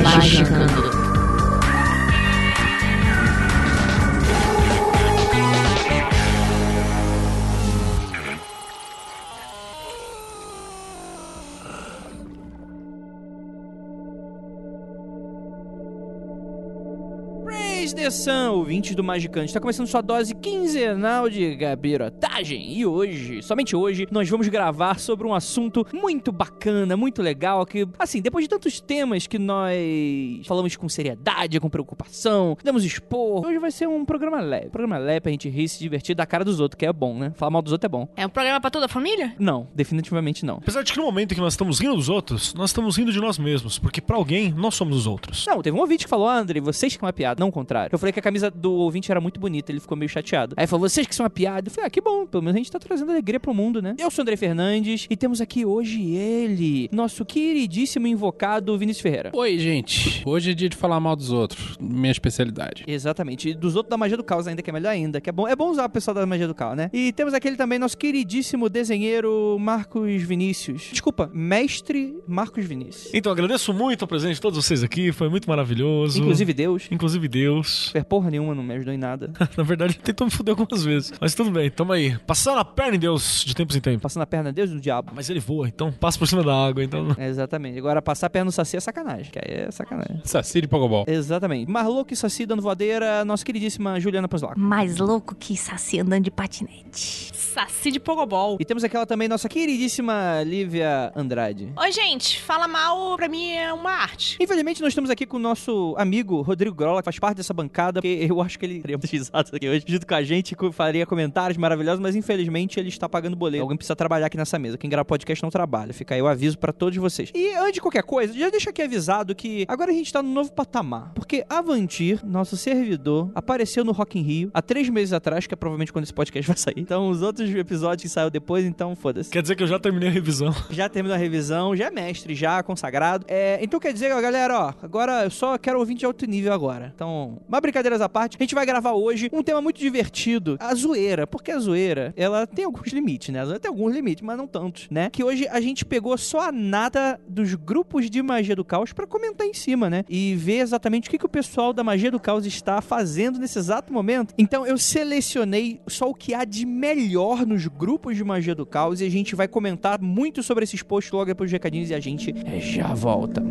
Magicando. Praise the Sun, ouvintes do Magicante. Está começando sua dose quinzenal de gabirotagem. E hoje, somente hoje, nós vamos gravar sobre um assunto muito bacana, muito legal, que, assim, depois de tantos temas que nós falamos com seriedade, com preocupação, damos expor, hoje vai ser um programa leve. Programa leve pra gente rir, se divertir da cara dos outros, que é bom, né? Falar mal dos outros é bom. É um programa pra toda a família? Não, definitivamente não. Apesar de que no momento em que nós estamos rindo dos outros, nós estamos rindo de nós mesmos, porque pra alguém, nós somos os outros. Não, teve um ouvinte que falou, ah, André, vocês que são uma piada, não o contrário. Eu falei que a camisa do ouvinte era muito bonita, ele ficou meio chateado. Aí falou, vocês que são uma piada. Eu falei, ah, que bom, pelo menos a gente tá trazendo alegria pro mundo, né? Eu sou o André Fernandes e temos aqui hoje ele, nosso queridíssimo invocado Vinícius Ferreira. Oi, gente. Hoje é dia de falar mal dos outros. Minha especialidade. Exatamente. E dos outros da magia do caos ainda, que é melhor ainda. Que é bom, é bom usar o pessoal da magia do caos, né? E temos aquele também, nosso queridíssimo desenheiro Marcos Vinícius. Desculpa, mestre Marcos Vinícius. Então, agradeço muito a presença de todos vocês aqui, foi muito maravilhoso. Inclusive Deus. Inclusive Deus. Super porra nenhuma, não me ajudou em nada. Na verdade, ele tentou me fuder algumas vezes. Mas tudo bem, tamo aí. Passando a perna em Deus de tempos em tempos. Passando a perna a Deus do diabo. Mas ele voa, então passa por cima da água, então. É, exatamente. Agora, passar a perna no Saci é sacanagem. Que aí é sacanagem. Saci de Pogobol. Exatamente. Marloco e Saci dando voadeira, nossa queridíssima Juliana Panzlaco. Mais louco que Saci andando de patinete. Saci de Pogobol. E temos aquela também, nossa queridíssima Lívia Andrade. Oi, gente, fala mal pra mim é uma arte. Infelizmente, nós estamos aqui com o nosso amigo Rodrigo Grola, que faz parte dessa bancada, porque eu acho que ele teria risadas aqui hoje, junto com a gente, que faria comentários maravilhosos, mas infelizmente ele está pagando boleto. Alguém precisa trabalhar aqui nessa mesa. Quem grava podcast não trabalha. Fica aí o aviso pra todos vocês. E antes de qualquer coisa, já deixa aqui avisado que agora a gente tá num novo patamar. Porque Avantir, nosso servidor, apareceu no Rock in Rio há três meses atrás, que é provavelmente quando esse podcast vai sair. Então, os outros episódios que saiu depois, então foda-se. Quer dizer que eu já terminei a revisão. Já terminou a revisão, já é mestre, já consagrado. É, então quer dizer, ó, galera, ó, agora eu só quero ouvir de alto nível agora. Então, mas brincadeiras à parte, a gente vai gravar hoje um tema muito divertido, a zoeira. Porque a zoeira, ela tem alguns limites, né? A zoeira tem alguns limites, mas não tantos, né? Que hoje a gente pegou só a nata dos grupos de magia do caos pra comentar em cima, né? E ver exatamente o que, que o pessoal da magia do caos está fazendo nesse exato momento. Então eu selecionei só o que há de melhor nos grupos de magia do caos e a gente vai comentar muito sobre esses posts logo depois dos recadinhos e a gente já volta.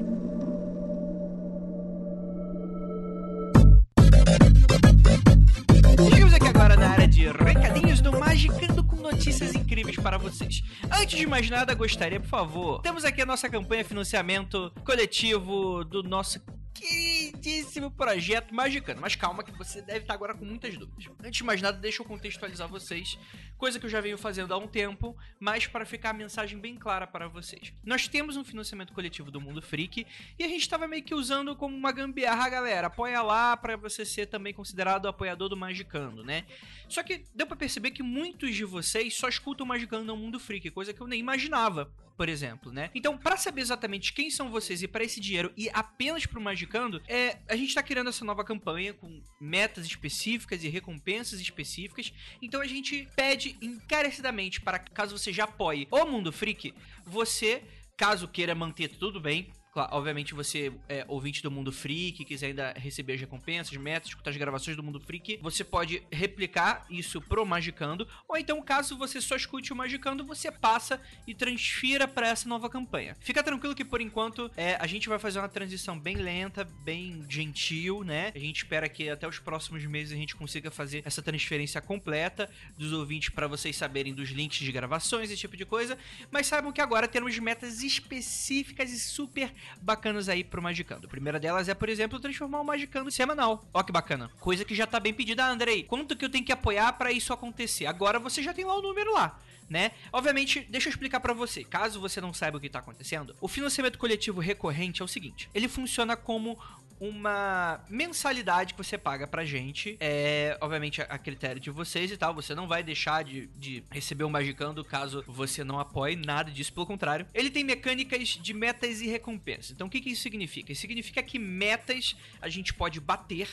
Chegamos aqui agora na área de recadinhos do Magicando com notícias incríveis para vocês. Antes de mais nada, gostaria, por favor, temos aqui a nossa campanha financiamento coletivo do nosso queridíssimo projeto Magicando. Mas calma que você deve estar agora com muitas dúvidas. Antes de mais nada, deixa eu contextualizar vocês, coisa que eu já venho fazendo há um tempo, mas para ficar a mensagem bem clara para vocês. Nós temos um financiamento coletivo do Mundo Freak e a gente estava meio que usando como uma gambiarra, galera. Apoia lá para você ser também considerado apoiador do Magicando, né? Só que deu para perceber que muitos de vocês só escutam Magicando no Mundo Freak, coisa que eu nem imaginava, por exemplo, né? Então, para saber exatamente quem são vocês e para esse dinheiro e apenas pro Magicando, é, a gente tá criando essa nova campanha com metas específicas e recompensas específicas. Então a gente pede encarecidamente para caso você já apoie o Mundo Freak, você Caso queira manter tudo bem, Claro, obviamente você é ouvinte do Mundo Freak, quiser ainda receber as recompensas, metas, escutar as gravações do Mundo Freak, você pode replicar isso pro Magicando, ou então caso você só escute o Magicando, você passa e transfira para essa nova campanha. Fica tranquilo que por enquanto é, a gente vai fazer uma transição bem lenta, bem gentil, né? A gente espera que até os próximos meses a gente consiga fazer essa transferência completa dos ouvintes para vocês saberem dos links de gravações, esse tipo de coisa, mas saibam que agora temos metas específicas e super bacanas aí pro Magicando. A primeira delas é, por exemplo, transformar o Magicando semanal. Ó que bacana. Coisa que já tá bem pedida. Andrei, quanto que eu tenho que apoiar para isso acontecer? Agora você já tem lá o número lá. né? Obviamente, deixa eu explicar pra você, caso você não saiba o que tá acontecendo. O financiamento coletivo recorrente é o seguinte, ele funciona como uma mensalidade que você paga pra gente. É, obviamente, a critério de vocês e tal. Você não vai deixar de, de receber um Magicando caso você não apoie nada disso, pelo contrário. Ele tem mecânicas de metas e recompensas. Então, o que, que isso significa? Isso significa que metas a gente pode bater.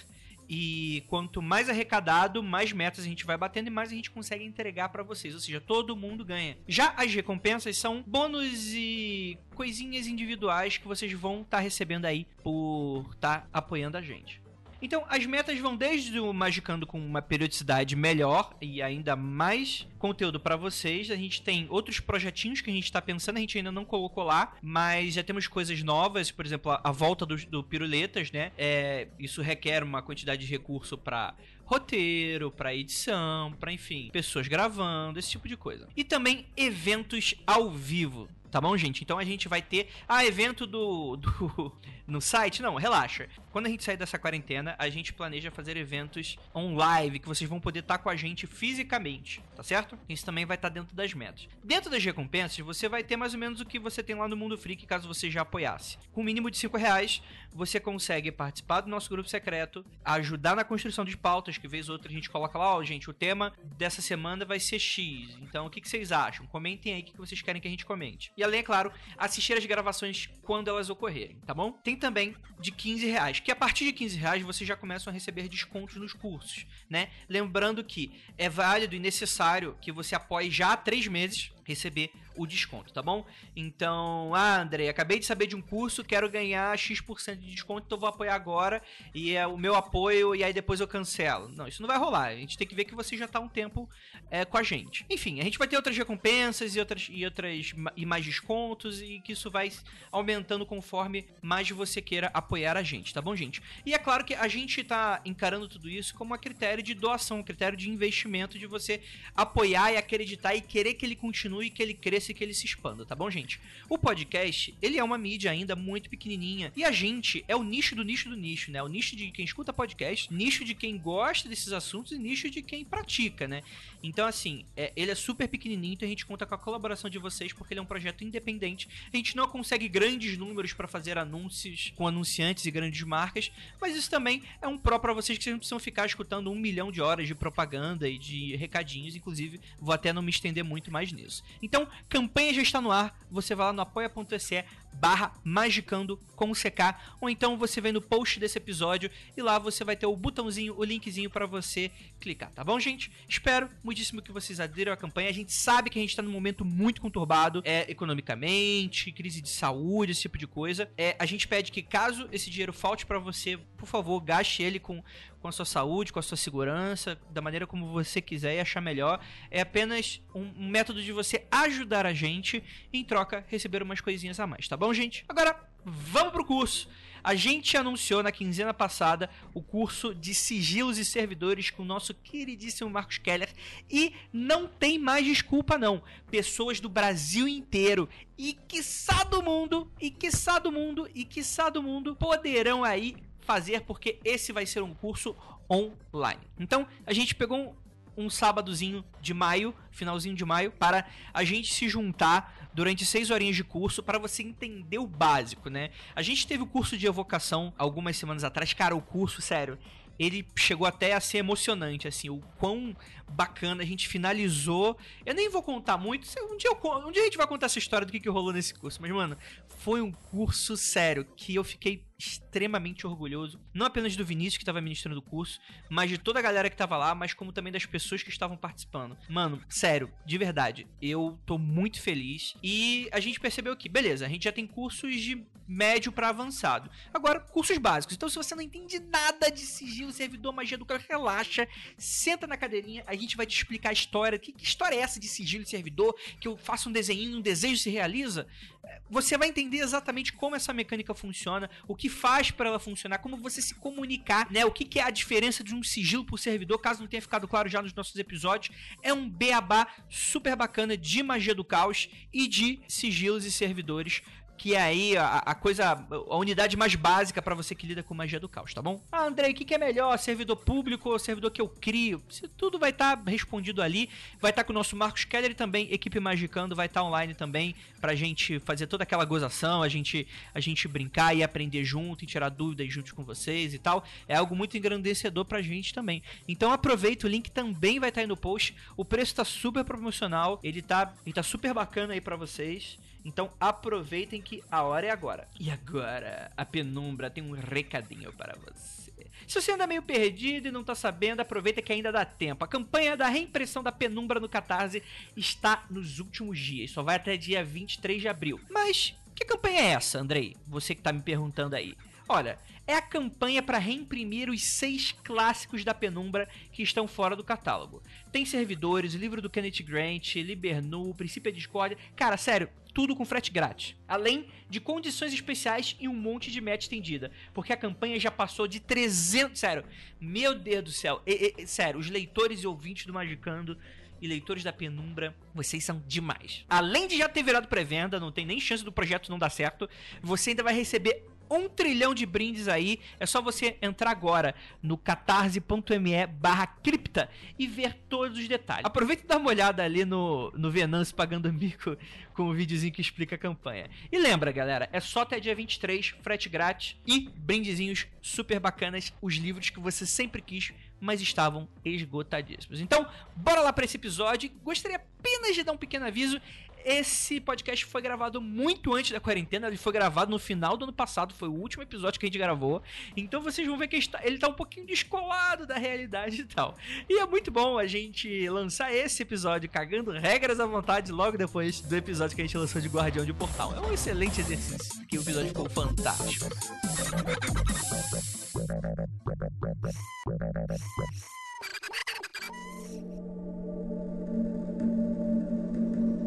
E quanto mais arrecadado, mais metas a gente vai batendo e mais a gente consegue entregar pra vocês. Ou seja, todo mundo ganha. Já as recompensas são bônus e coisinhas individuais que vocês vão estar recebendo aí por estar apoiando a gente. Então, as metas vão desde o Magicando com uma periodicidade melhor e ainda mais conteúdo pra vocês. A gente tem outros projetinhos que a gente tá pensando, a gente ainda não colocou lá, mas já temos coisas novas, por exemplo, a, a volta do, do Piruletas, né? É, isso requer uma quantidade de recurso pra roteiro, pra edição, pra enfim, pessoas gravando, esse tipo de coisa. E também eventos ao vivo. Tá bom, gente? Então a gente vai ter. Ah, evento do. do no site? Não, relaxa. Quando a gente sair dessa quarentena, a gente planeja fazer eventos on live que vocês vão poder estar com a gente fisicamente, tá certo? Isso também vai estar dentro das metas. Dentro das recompensas, você vai ter mais ou menos o que você tem lá no Mundo Freak, caso você já apoiasse. Com o mínimo de 5 reais, você consegue participar do nosso grupo secreto, ajudar na construção de pautas, que vez ou outra a gente coloca lá, ó, gente, o tema dessa semana vai ser X. Então, o que, que vocês acham? Comentem aí o que vocês querem que a gente comente. E além, é claro, assistir as gravações quando elas ocorrerem, tá bom? Tem também de 15 reais, que a partir de 15 reais vocês já começam a receber descontos nos cursos, né? Lembrando que é válido e necessário que você apoie já há três meses receber o desconto, tá bom? Então, ah, André, acabei de saber de um curso, quero ganhar X% de desconto, então vou apoiar agora e é o meu apoio e aí depois eu cancelo. Não, isso não vai rolar. A gente tem que ver que você já tá um tempo é, com a gente. Enfim, a gente vai ter outras recompensas e outras e outras e mais descontos e que isso vai aumentando conforme mais você queira apoiar a gente, tá bom, gente? E é claro que a gente tá encarando tudo isso como a critério de doação, um critério de investimento de você apoiar e acreditar e querer que ele continue, que ele cresça e que ele se expanda, tá bom, gente? O podcast, ele é uma mídia ainda muito pequenininha e a gente é o nicho do nicho do nicho, né? O nicho de quem escuta podcast, nicho de quem gosta desses assuntos e nicho de quem pratica, né? Então, assim, é, ele é super pequenininho, então a gente conta com a colaboração de vocês porque ele é um projeto independente. A gente não consegue grandes números para fazer anúncios com anunciantes e grandes marcas, mas isso também é um pró para vocês que vocês não precisam ficar escutando um milhão de horas de propaganda e de recadinhos. Inclusive, vou até não me estender muito mais nisso. Então, campanha já está no ar. Você vai lá no apoia.se barra magicando com CK, ou então você vem no post desse episódio e lá você vai ter o botãozinho, o linkzinho para você clicar, tá bom, gente? Espero muitíssimo que vocês aderiram à campanha. A gente sabe que a gente tá num momento muito conturbado, é economicamente, crise de saúde, esse tipo de coisa. É, a gente pede que caso esse dinheiro falte para você, por favor, gaste ele com com a sua saúde, com a sua segurança, da maneira como você quiser e achar melhor. É apenas um, método de você ajudar a gente em troca, receber umas coisinhas a mais, tá bom, gente? Agora, vamos pro curso. A gente anunciou na quinzena passada o curso de sigilos e servidores com o nosso queridíssimo Marcos Keller e não tem mais desculpa não. Pessoas do Brasil inteiro e quiçá do mundo, e quiçá do mundo, e quiçá do mundo poderão aí fazer porque esse vai ser um curso online. Então, a gente pegou um, um sábadozinho de maio, finalzinho de maio, para a gente se juntar durante seis horinhas de curso para você entender o básico, né? A gente teve o curso de evocação algumas semanas atrás. Cara, o curso, sério, ele chegou até a ser emocionante, assim, o quão bacana a gente finalizou. Eu nem vou contar muito, um dia, eu, um dia a gente vai contar essa história do que, que rolou nesse curso, mas, mano, foi um curso sério que eu fiquei extremamente orgulhoso, não apenas do Vinícius que estava ministrando o curso, mas de toda a galera que tava lá, mas como também das pessoas que estavam participando. Mano, sério, de verdade, eu tô muito feliz e a gente percebeu que, beleza, a gente já tem cursos de médio para avançado. Agora, cursos básicos. Então, se você não entende nada de sigilo, servidor, magia do cara, relaxa, senta na cadeirinha, a gente vai te explicar a história. Que, que história é essa de sigilo e servidor? Que eu faço um desenho, um desejo se realiza? É, Você vai entender exatamente como essa mecânica funciona, o que faz para ela funcionar, como você se comunicar, né? O que, que é a diferença de um sigilo por servidor, caso não tenha ficado claro já nos nossos episódios. É um beabá super bacana de magia do caos e de sigilos e servidores que é aí a, a coisa, a unidade mais básica pra você que lida com magia do caos, tá bom? Ah, Andrei, o que, que é melhor, servidor público ou servidor que eu crio? Isso tudo vai estar respondido ali. Vai estar com o nosso Marcos Keller também equipe Magicando vai estar online também pra gente fazer toda aquela gozação, a gente a gente brincar e aprender junto e tirar dúvidas junto com vocês e tal. É algo muito engrandecedor pra gente também. Então aproveita, o link também vai estar aí no post. O preço tá super promocional, ele tá, ele tá super bacana aí pra vocês. Então aproveitem que a hora é agora. E agora, a penumbra tem um recadinho para você. Se você anda meio perdido e não tá sabendo, aproveita que ainda dá tempo. A campanha da reimpressão da penumbra no Catarse está nos últimos dias, só vai até dia 23 de abril. Mas que campanha é essa, Andrei? Você que tá me perguntando aí. Olha, é a campanha para reimprimir os seis clássicos da Penumbra que estão fora do catálogo. Tem servidores, livro do Kenneth Grant, Libernu, Princípio da Discord. Cara, sério, tudo com frete grátis. Além de condições especiais e um monte de meta estendida. Porque a campanha já passou de 300. Sério, meu Deus do céu. E- e- sério, os leitores e ouvintes do Magicando e leitores da Penumbra, vocês são demais. Além de já ter virado pré-venda, não tem nem chance do projeto não dar certo, você ainda vai receber um trilhão de brindes aí. É só você entrar agora no catarse.me barra cripta e ver todos os detalhes. Aproveita e dá uma olhada ali no, no Venâncio pagando mico com o videozinho que explica a campanha. E lembra, galera, é só até dia 23, frete grátis e brindezinhos super bacanas, os livros que você sempre quis, mas estavam esgotadíssimos. Então, bora lá para esse episódio. Gostaria apenas de dar um pequeno aviso. Esse podcast foi gravado muito antes da quarentena, ele foi gravado no final do ano passado, foi o último episódio que a gente gravou. Então vocês vão ver que está- ele tá um pouquinho descolado da realidade e tal. E é muito bom a gente lançar esse episódio cagando regras à vontade logo depois do episódio que a gente lançou de Guardião de Portal. É um excelente exercício, que o episódio ficou fantástico.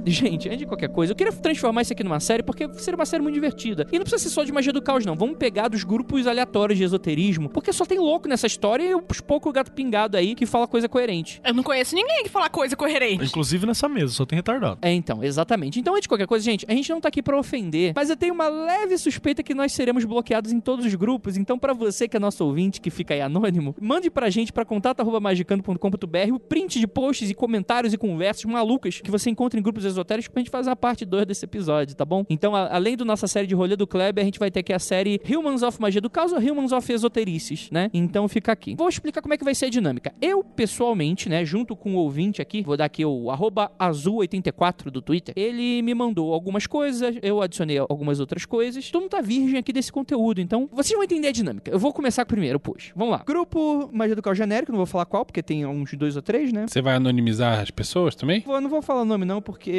Gente, antes de qualquer coisa, eu queria transformar isso aqui numa série porque seria uma série muito divertida. E não precisa ser só de magia do caos, não. Vamos pegar dos grupos aleatórios de esoterismo, porque só tem louco nessa história e uns pouco gato pingado aí que fala coisa coerente. Eu não conheço ninguém que fala coisa coerente. Inclusive nessa mesa, só tem retardado. É, então, exatamente. Então, antes de qualquer coisa, gente, a gente não tá aqui pra ofender, mas eu tenho uma leve suspeita que nós seremos bloqueados em todos os grupos. Então, pra você que é nosso ouvinte, que fica aí anônimo, mande pra gente pra contato@magicando.com.br o print de posts e comentários e conversas malucas que você encontra em grupos esotéricos pra gente fazer a parte 2 desse episódio, tá bom? Então, a- além da nossa série de rolê do Kleber, a gente vai ter aqui a série Humans of Magia do Caos ou Humans of Esoterices, né? Então, fica aqui. Vou explicar como é que vai ser a dinâmica. Eu, pessoalmente, né, junto com o ouvinte aqui, vou dar aqui o arroba azul84 do Twitter, ele me mandou algumas coisas, eu adicionei algumas outras coisas. Todo mundo tá virgem aqui desse conteúdo, então vocês vão entender a dinâmica. Eu vou começar primeiro, pois. Vamos lá. Grupo Magia do Caos genérico, não vou falar qual, porque tem uns dois ou três, né? Você vai anonimizar as pessoas também? Eu não vou falar o nome não, porque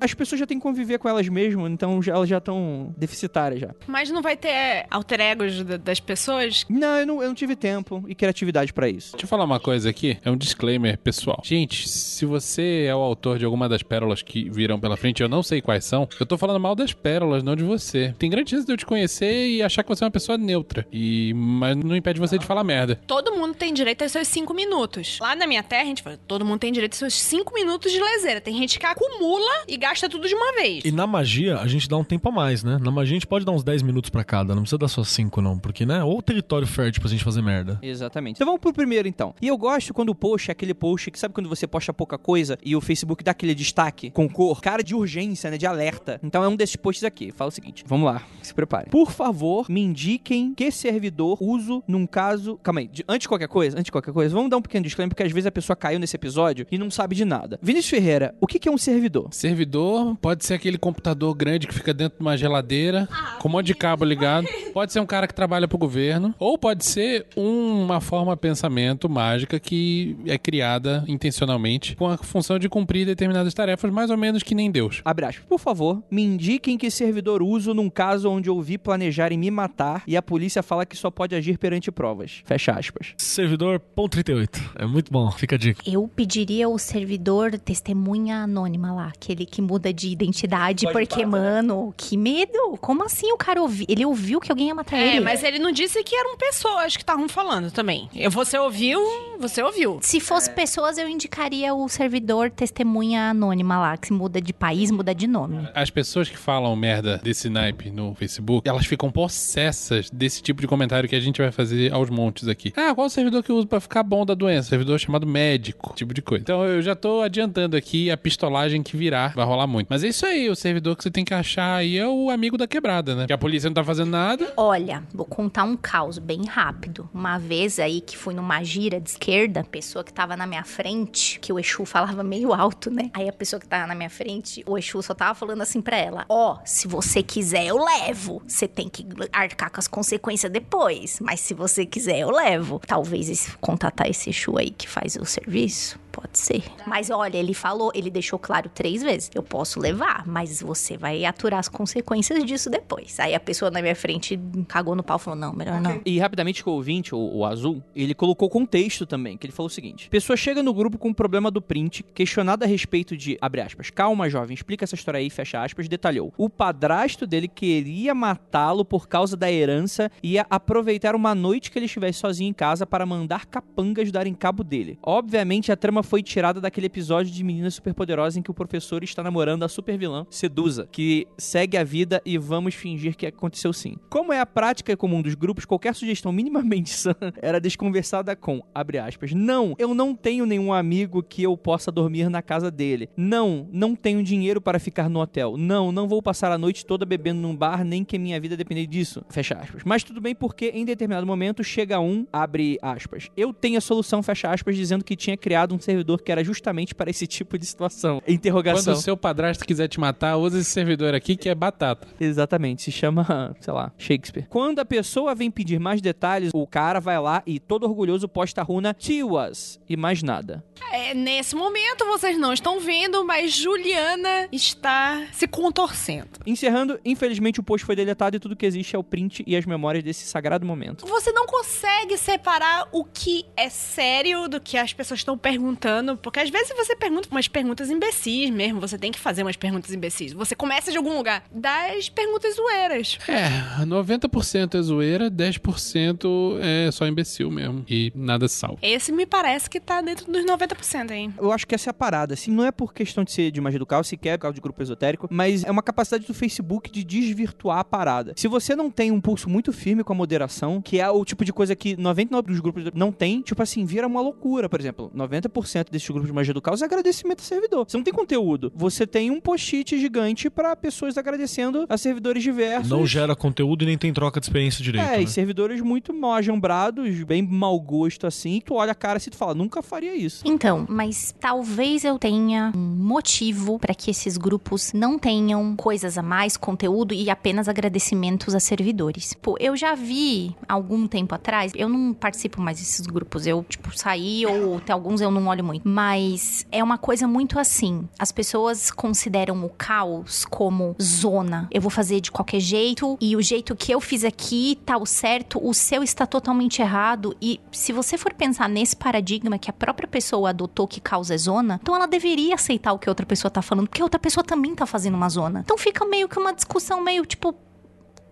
as pessoas já têm que conviver com elas mesmas, então já- elas já estão deficitárias já. Mas não vai ter alter egos da- das pessoas? Não eu, não, eu não tive tempo e criatividade pra isso. Deixa eu falar uma coisa aqui, é um disclaimer pessoal. Gente, se você é o autor de alguma das pérolas que virão pela frente, eu não sei quais são, eu tô falando mal das pérolas, não de você. Tem grande chance de eu te conhecer e achar que você é uma pessoa neutra. E mas não impede você de falar merda. Todo mundo tem direito aos seus cinco minutos. Lá na minha terra, a gente fala, todo mundo tem direito aos seus cinco minutos de lezeira. Tem gente que acumula e gasta tudo de uma vez. E na magia, a gente dá um tempo a mais, né? Na magia, a gente pode dar uns 10 minutos pra cada, não precisa dar só 5, não. Porque, né? Ou território fértil pra gente fazer merda. Exatamente. Então vamos pro primeiro, então. E eu gosto quando o post é aquele post que sabe quando você posta pouca coisa e o Facebook dá aquele destaque com cor, cara de urgência, né? De alerta. Então é um desses posts aqui. Fala o seguinte: vamos lá, se prepare. Por favor, me indiquem que servidor uso num caso. Calma aí, de- antes de qualquer coisa, antes de qualquer coisa, vamos dar um pequeno disclaimer, porque às vezes a pessoa caiu nesse episódio e não sabe de nada. Vinícius Ferreira, o que que é um servidor? Servidor pode ser aquele computador grande que fica dentro de uma geladeira, com um monte de cabo ligado. Pode ser um cara que trabalha pro governo. Ou pode ser uma forma de pensamento mágica que é criada intencionalmente com a função de cumprir determinadas tarefas, mais ou menos que nem Deus. Abre aspas. Por favor, me indiquem que servidor uso num caso onde ouvi planejarem me matar e a polícia fala que só pode agir perante provas. Fecha aspas. Servidor ponto 38. É muito bom, fica a dica. Eu pediria o servidor testemunha anônima lá, Aquele que muda de identidade, porque, mano, que medo. Como assim o cara ouviu? Ele ouviu que alguém ia matar É, ele? mas ele não disse que eram pessoas que estavam falando também. Eu- Você ouviu, você ouviu. Se fosse pessoas, eu indicaria o servidor testemunha anônima lá, que se muda de país, muda de nome. As pessoas que falam merda desse naipe no Facebook, elas ficam possessas desse tipo de comentário que a gente vai fazer aos montes aqui. Ah, qual o servidor que eu uso pra ficar bom da doença? Servidor chamado médico, tipo de coisa. Então eu já tô adiantando aqui a pistolagem que virá, vai rolar muito. Mas é isso aí, o servidor que você tem que achar aí é o amigo da quebrada, né? Que a polícia não tá fazendo nada. Olha, vou contar um caos bem rápido. Uma vez aí que fui numa gira de esquerda, pessoa que tava na minha frente, que o Exu falava meio alto, né? Aí a pessoa que tava na minha frente, o Exu só tava falando assim pra ela: Ó, se você quiser, eu levo. Você tem que arcar com as consequências depois. Mas se você quiser, eu levo. Talvez contatar esse Exu aí que faz o serviço. Pode ser. Mas olha, ele falou, ele deixou claro três vezes: eu posso levar, mas você vai aturar as consequências disso depois. Aí a pessoa na minha frente cagou no pau e falou: não, melhor não. E rapidamente que o ouvinte, o, o Azul, ele colocou contexto também, que ele falou o seguinte: Pessoa chega no grupo com o problema do print, questionada a respeito de, abre aspas, calma jovem, explica essa história aí, fecha aspas, detalhou. O padrasto dele queria matá-lo por causa da herança e ia aproveitar uma noite que ele estivesse sozinho em casa para mandar capangas darem cabo dele. Obviamente a trama foi tirada daquele episódio de Menina Superpoderosa em que o professor está namorando a super vilã Sedusa, que segue a vida e vamos fingir que aconteceu sim. Como é a prática comum dos grupos, qualquer sugestão minimamente sã era desconversada com, abre aspas, não, eu não tenho nenhum amigo que eu possa dormir na casa dele. Não, não tenho dinheiro para ficar no hotel. Não, não vou passar a noite toda bebendo num bar, nem que minha vida depender disso. Fecha aspas. Mas tudo bem porque em determinado momento chega um, abre aspas. Eu tenho a solução, fecha aspas, dizendo que tinha criado um servidor que era justamente para esse tipo de situação. Interrogação. Quando o seu padrasto quiser te matar, usa esse servidor aqui que é batata. Exatamente, se chama, sei lá, Shakespeare. Quando a pessoa vem pedir mais detalhes, o cara vai lá e todo orgulhoso posta a runa Tiwas e mais nada. É, nesse momento vocês não estão vendo, mas Juliana está se contorcendo. Encerrando, infelizmente o post foi deletado e tudo que existe é o print e as memórias desse sagrado momento. Você não consegue separar o que é sério do que as pessoas estão perguntando, porque às vezes você pergunta umas perguntas imbecis mesmo, você tem que fazer umas perguntas imbecis. Você começa de algum lugar das perguntas zoeiras. É, 90% é zoeira, 10% é só imbecil mesmo. E nada sal. Esse me parece que tá dentro dos 90%, hein? Eu acho que essa é a parada, assim, não é por questão de ser de magia do caos, sequer por causa de grupo esotérico, mas é uma capacidade do Facebook de desvirtuar a parada. Se você não tem um pulso muito firme com a moderação, que é o tipo de coisa que 99% dos grupos não tem, tipo assim, vira uma loucura, por exemplo. 90% desses grupos de magia do caos é agradecimento a servidor. Você não tem conteúdo. Você tem um post-it gigante pra pessoas agradecendo a servidores diversos. Não gera conteúdo e nem tem troca de experiência direito. É, né? e servidores muito mal ajambrados, bem mau gosto assim, e tu olha a cara assim e tu fala, nunca faria isso. Então, mas talvez eu tenha um motivo para que esses grupos não tenham coisas a mais, conteúdo e apenas agradecimentos a servidores. Pô, eu já vi algum tempo atrás, eu não participo mais desses grupos, eu, tipo, saí ou tem alguns eu não olho muito, mas é uma coisa muito assim. As pessoas consideram o caos como zona. Eu vou fazer de qualquer jeito e o jeito que eu fiz aqui tá o certo, o seu está totalmente errado. E se você for pensar nesse paradigma que a própria pessoa adotou que causa é zona, então ela deveria aceitar o que outra pessoa tá falando, porque a outra pessoa também tá fazendo uma zona. Então fica meio que uma discussão meio tipo.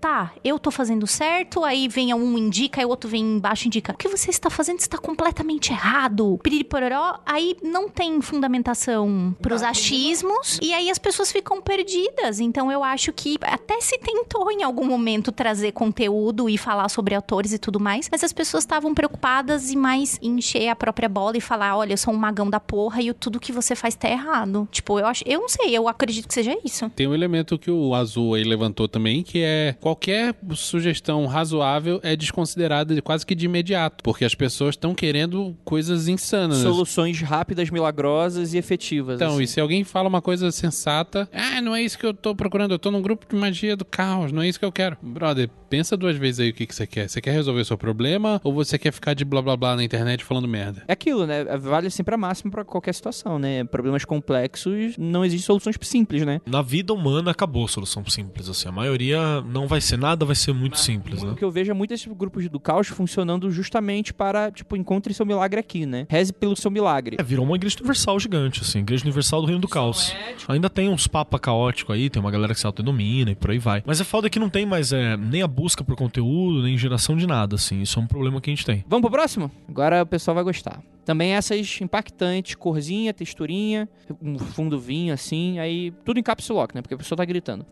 Tá, eu tô fazendo certo, aí vem um indica, aí o outro vem embaixo e indica. O que você está fazendo está completamente errado. Piriripororó, aí não tem fundamentação pros achismos, e aí as pessoas ficam perdidas. Então eu acho que até se tentou em algum momento trazer conteúdo e falar sobre autores e tudo mais, mas as pessoas estavam preocupadas em mais encher a própria bola e falar: olha, eu sou um magão da porra e o- tudo que você faz tá errado. Tipo, eu acho, eu não sei, eu acredito que seja isso. Tem um elemento que o Azul aí levantou também, que é qualquer sugestão razoável é desconsiderada de- quase que de imediato, porque as pessoas estão querendo coisas insanas. Soluções rápidas, milagrosas e efetivas. Então, assim. e se alguém fala uma coisa sensata, ah, não é isso que eu tô procurando, eu tô num grupo de magia do caos, não é isso que eu quero. Brother, pensa duas vezes aí o que, que você quer. Você quer resolver seu problema ou você quer ficar de blá blá blá na internet falando merda? É aquilo, né? Vale sempre a máxima pra qualquer situação, né? Problemas complexos, não existem soluções simples, né? Na vida humana acabou a solução simples, assim. A maioria não vai ser, nada vai ser muito simples, O né? que eu vejo é muitos grupos do caos funcionando justamente para, tipo, encontre seu milagre aqui, né? Reze pelo seu milagre. É, virou uma igreja universal gigante, assim, igreja universal do reino do caos. Ainda tem uns papa caótico aí, tem uma galera que se autodenomina e por aí vai. Mas é foda que não tem mais é, nem a busca por conteúdo, nem geração de nada, assim. Isso é um problema que a gente tem. Vamos pro próximo? Agora o pessoal vai gostar. Também essas impactantes, corzinha, texturinha, um fundo vinho assim, aí tudo em caps lock, né? Porque a pessoa tá gritando.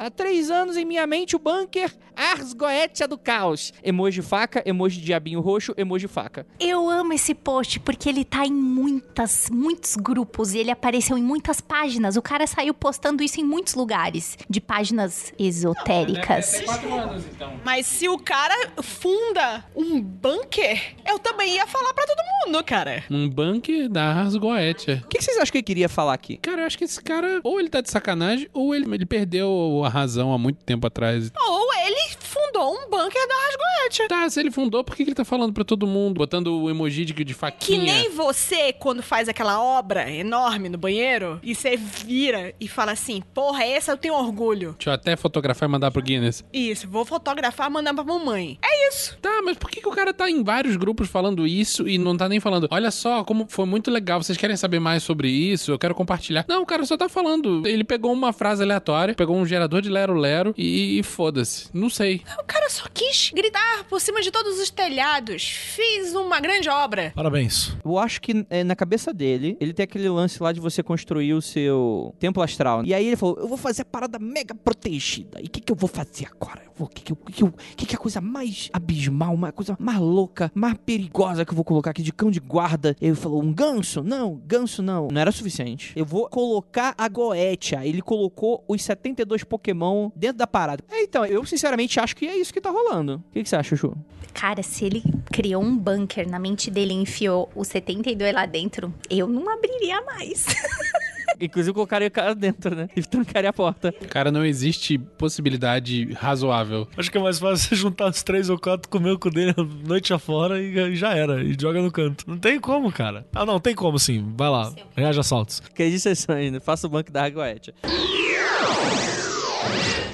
Há três anos em minha mente o bunker Ars Goetia do Caos. Emoji faca, emoji diabinho roxo, emoji faca. Eu amo esse post porque ele tá em muitas, muitos grupos e ele apareceu em muitas páginas. O cara saiu postando isso em muitos lugares, de páginas esotéricas. quatro anos, então. Mas se o cara funda um bunker, eu também ia falar pra todo mundo, cara. Um bunker da Ars Goetia. O que que vocês acham que ele queria falar aqui? Cara, eu acho que esse cara, ou ele tá de sacanagem, ou ele, ele perdeu a razão há muito tempo atrás. Ou ele fundou um bunker da Rasgoete. Tá, se ele fundou, por que que ele tá falando pra todo mundo? Botando o emoji de, de Que faquinha. nem você, quando faz aquela obra enorme no banheiro, e você vira e fala assim, porra, essa eu tenho orgulho. Deixa eu até fotografar e mandar pro Guinness. Isso, vou fotografar e mandar pra mamãe. É isso. Tá, mas por que, que o cara tá em vários grupos falando isso e não tá nem falando, olha só, como foi muito legal, vocês querem saber mais sobre isso? Eu quero compartilhar. Não, o cara só tá falando. Ele pegou uma frase aleatória, pegou um gerador de lero-lero e, e foda-se. Não sei. O cara só quis gritar por cima de todos os telhados. Fiz uma grande obra. Parabéns. Eu acho que é, na cabeça dele, ele tem aquele lance lá de você construir o seu templo astral. E aí ele falou: Eu vou fazer a parada mega protegida. E o que, que eu vou fazer agora? O que, que, eu- que, que, eu- que, que é a coisa mais abismal, uma coisa mais louca, mais perigosa que eu vou colocar aqui de cão de guarda? Ele falou: Um ganso? Não, ganso não. Não era suficiente. Eu vou colocar a Goetia. Ele colocou os 72 Pokémon dentro da parada. É, então, eu sinceramente acho que é isso que tá rolando. O que, que você acha, Chu? Cara, se ele criou um bunker na mente dele e enfiou o 72 lá dentro, eu não abriria mais. Inclusive colocaria o cara dentro, né? E trancaria a porta. Cara, não existe possibilidade razoável. Acho que é mais fácil você juntar os três ou quatro, comer o cu dele a noite afora e já era. E joga no canto. Não tem como, cara. Ah, não, tem como sim. Vai lá. Reage a saltos. Que sessão ainda. Faça o banco da Água-Etia.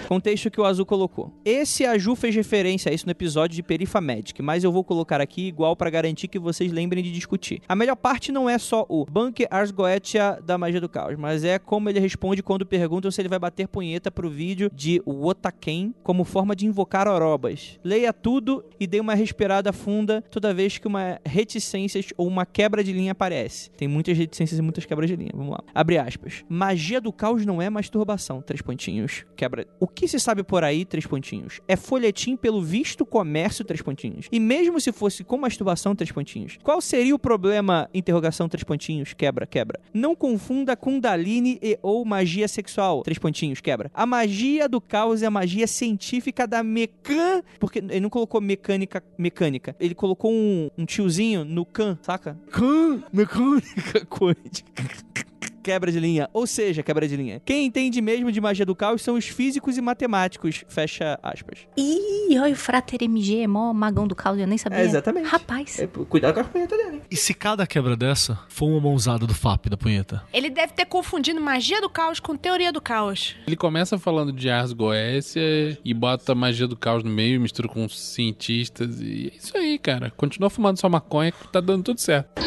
Contexto que o Azul colocou. Esse a Ju fez referência a isso no episódio de Perifa Magic, mas eu vou colocar aqui igual pra garantir que vocês lembrem de discutir. A melhor parte não é só o Bunker Ars Goetia da Magia do Caos, mas é como ele responde quando perguntam se ele vai bater punheta pro vídeo de Wotaken como forma de invocar orobas. Leia tudo e dê uma respirada funda toda vez que uma reticência ou uma quebra de linha aparece. Tem muitas reticências e muitas quebras de linha. Vamos lá. Abre aspas. Magia do caos não é masturbação. Três pontinhos. Quebra. O que se sabe por aí? Três pontinhos. É folhetim pelo visto comércio? Três pontinhos. E mesmo se fosse com masturbação? Três pontinhos. Qual seria o problema? Interrogação? Três pontinhos. Quebra, quebra. Não confunda Kundalini e ou magia sexual. Três pontinhos. Quebra. A magia do caos é a magia científica da mecan... Porque ele não colocou mecânica mecânica. Ele colocou um, um tiozinho no can, saca? Can, mecânica quântica. Quebra de linha. Ou seja, quebra de linha. Quem entende mesmo de magia do caos são os físicos e matemáticos. Fecha aspas. Ih, olha o Frater MG, é mó magão do caos, eu nem sabia. É, exatamente. Rapaz. cuidado com a punheta dele. E se cada quebra dessa for uma mãozada do FAP da punheta? Ele deve ter confundido magia do caos com teoria do caos. Ele começa falando de Ars Goécia e bota magia do caos no meio, mistura com cientistas e é isso aí, cara. Continua fumando sua maconha que tá dando tudo certo.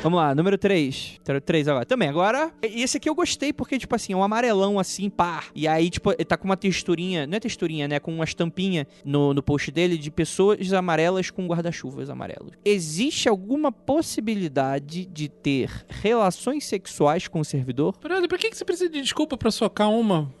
Vamos lá, número 3. Número 3 agora. Também, agora. e Esse aqui eu gostei porque, tipo assim, é um amarelão assim, pá. E aí, tipo, ele tá com uma texturinha. Não é texturinha, né? Com uma estampinha no, no post dele de pessoas amarelas com guarda-chuvas amarelos. Existe alguma possibilidade de ter relações sexuais com o servidor? Brother, pra que que você precisa de desculpa pra socar uma?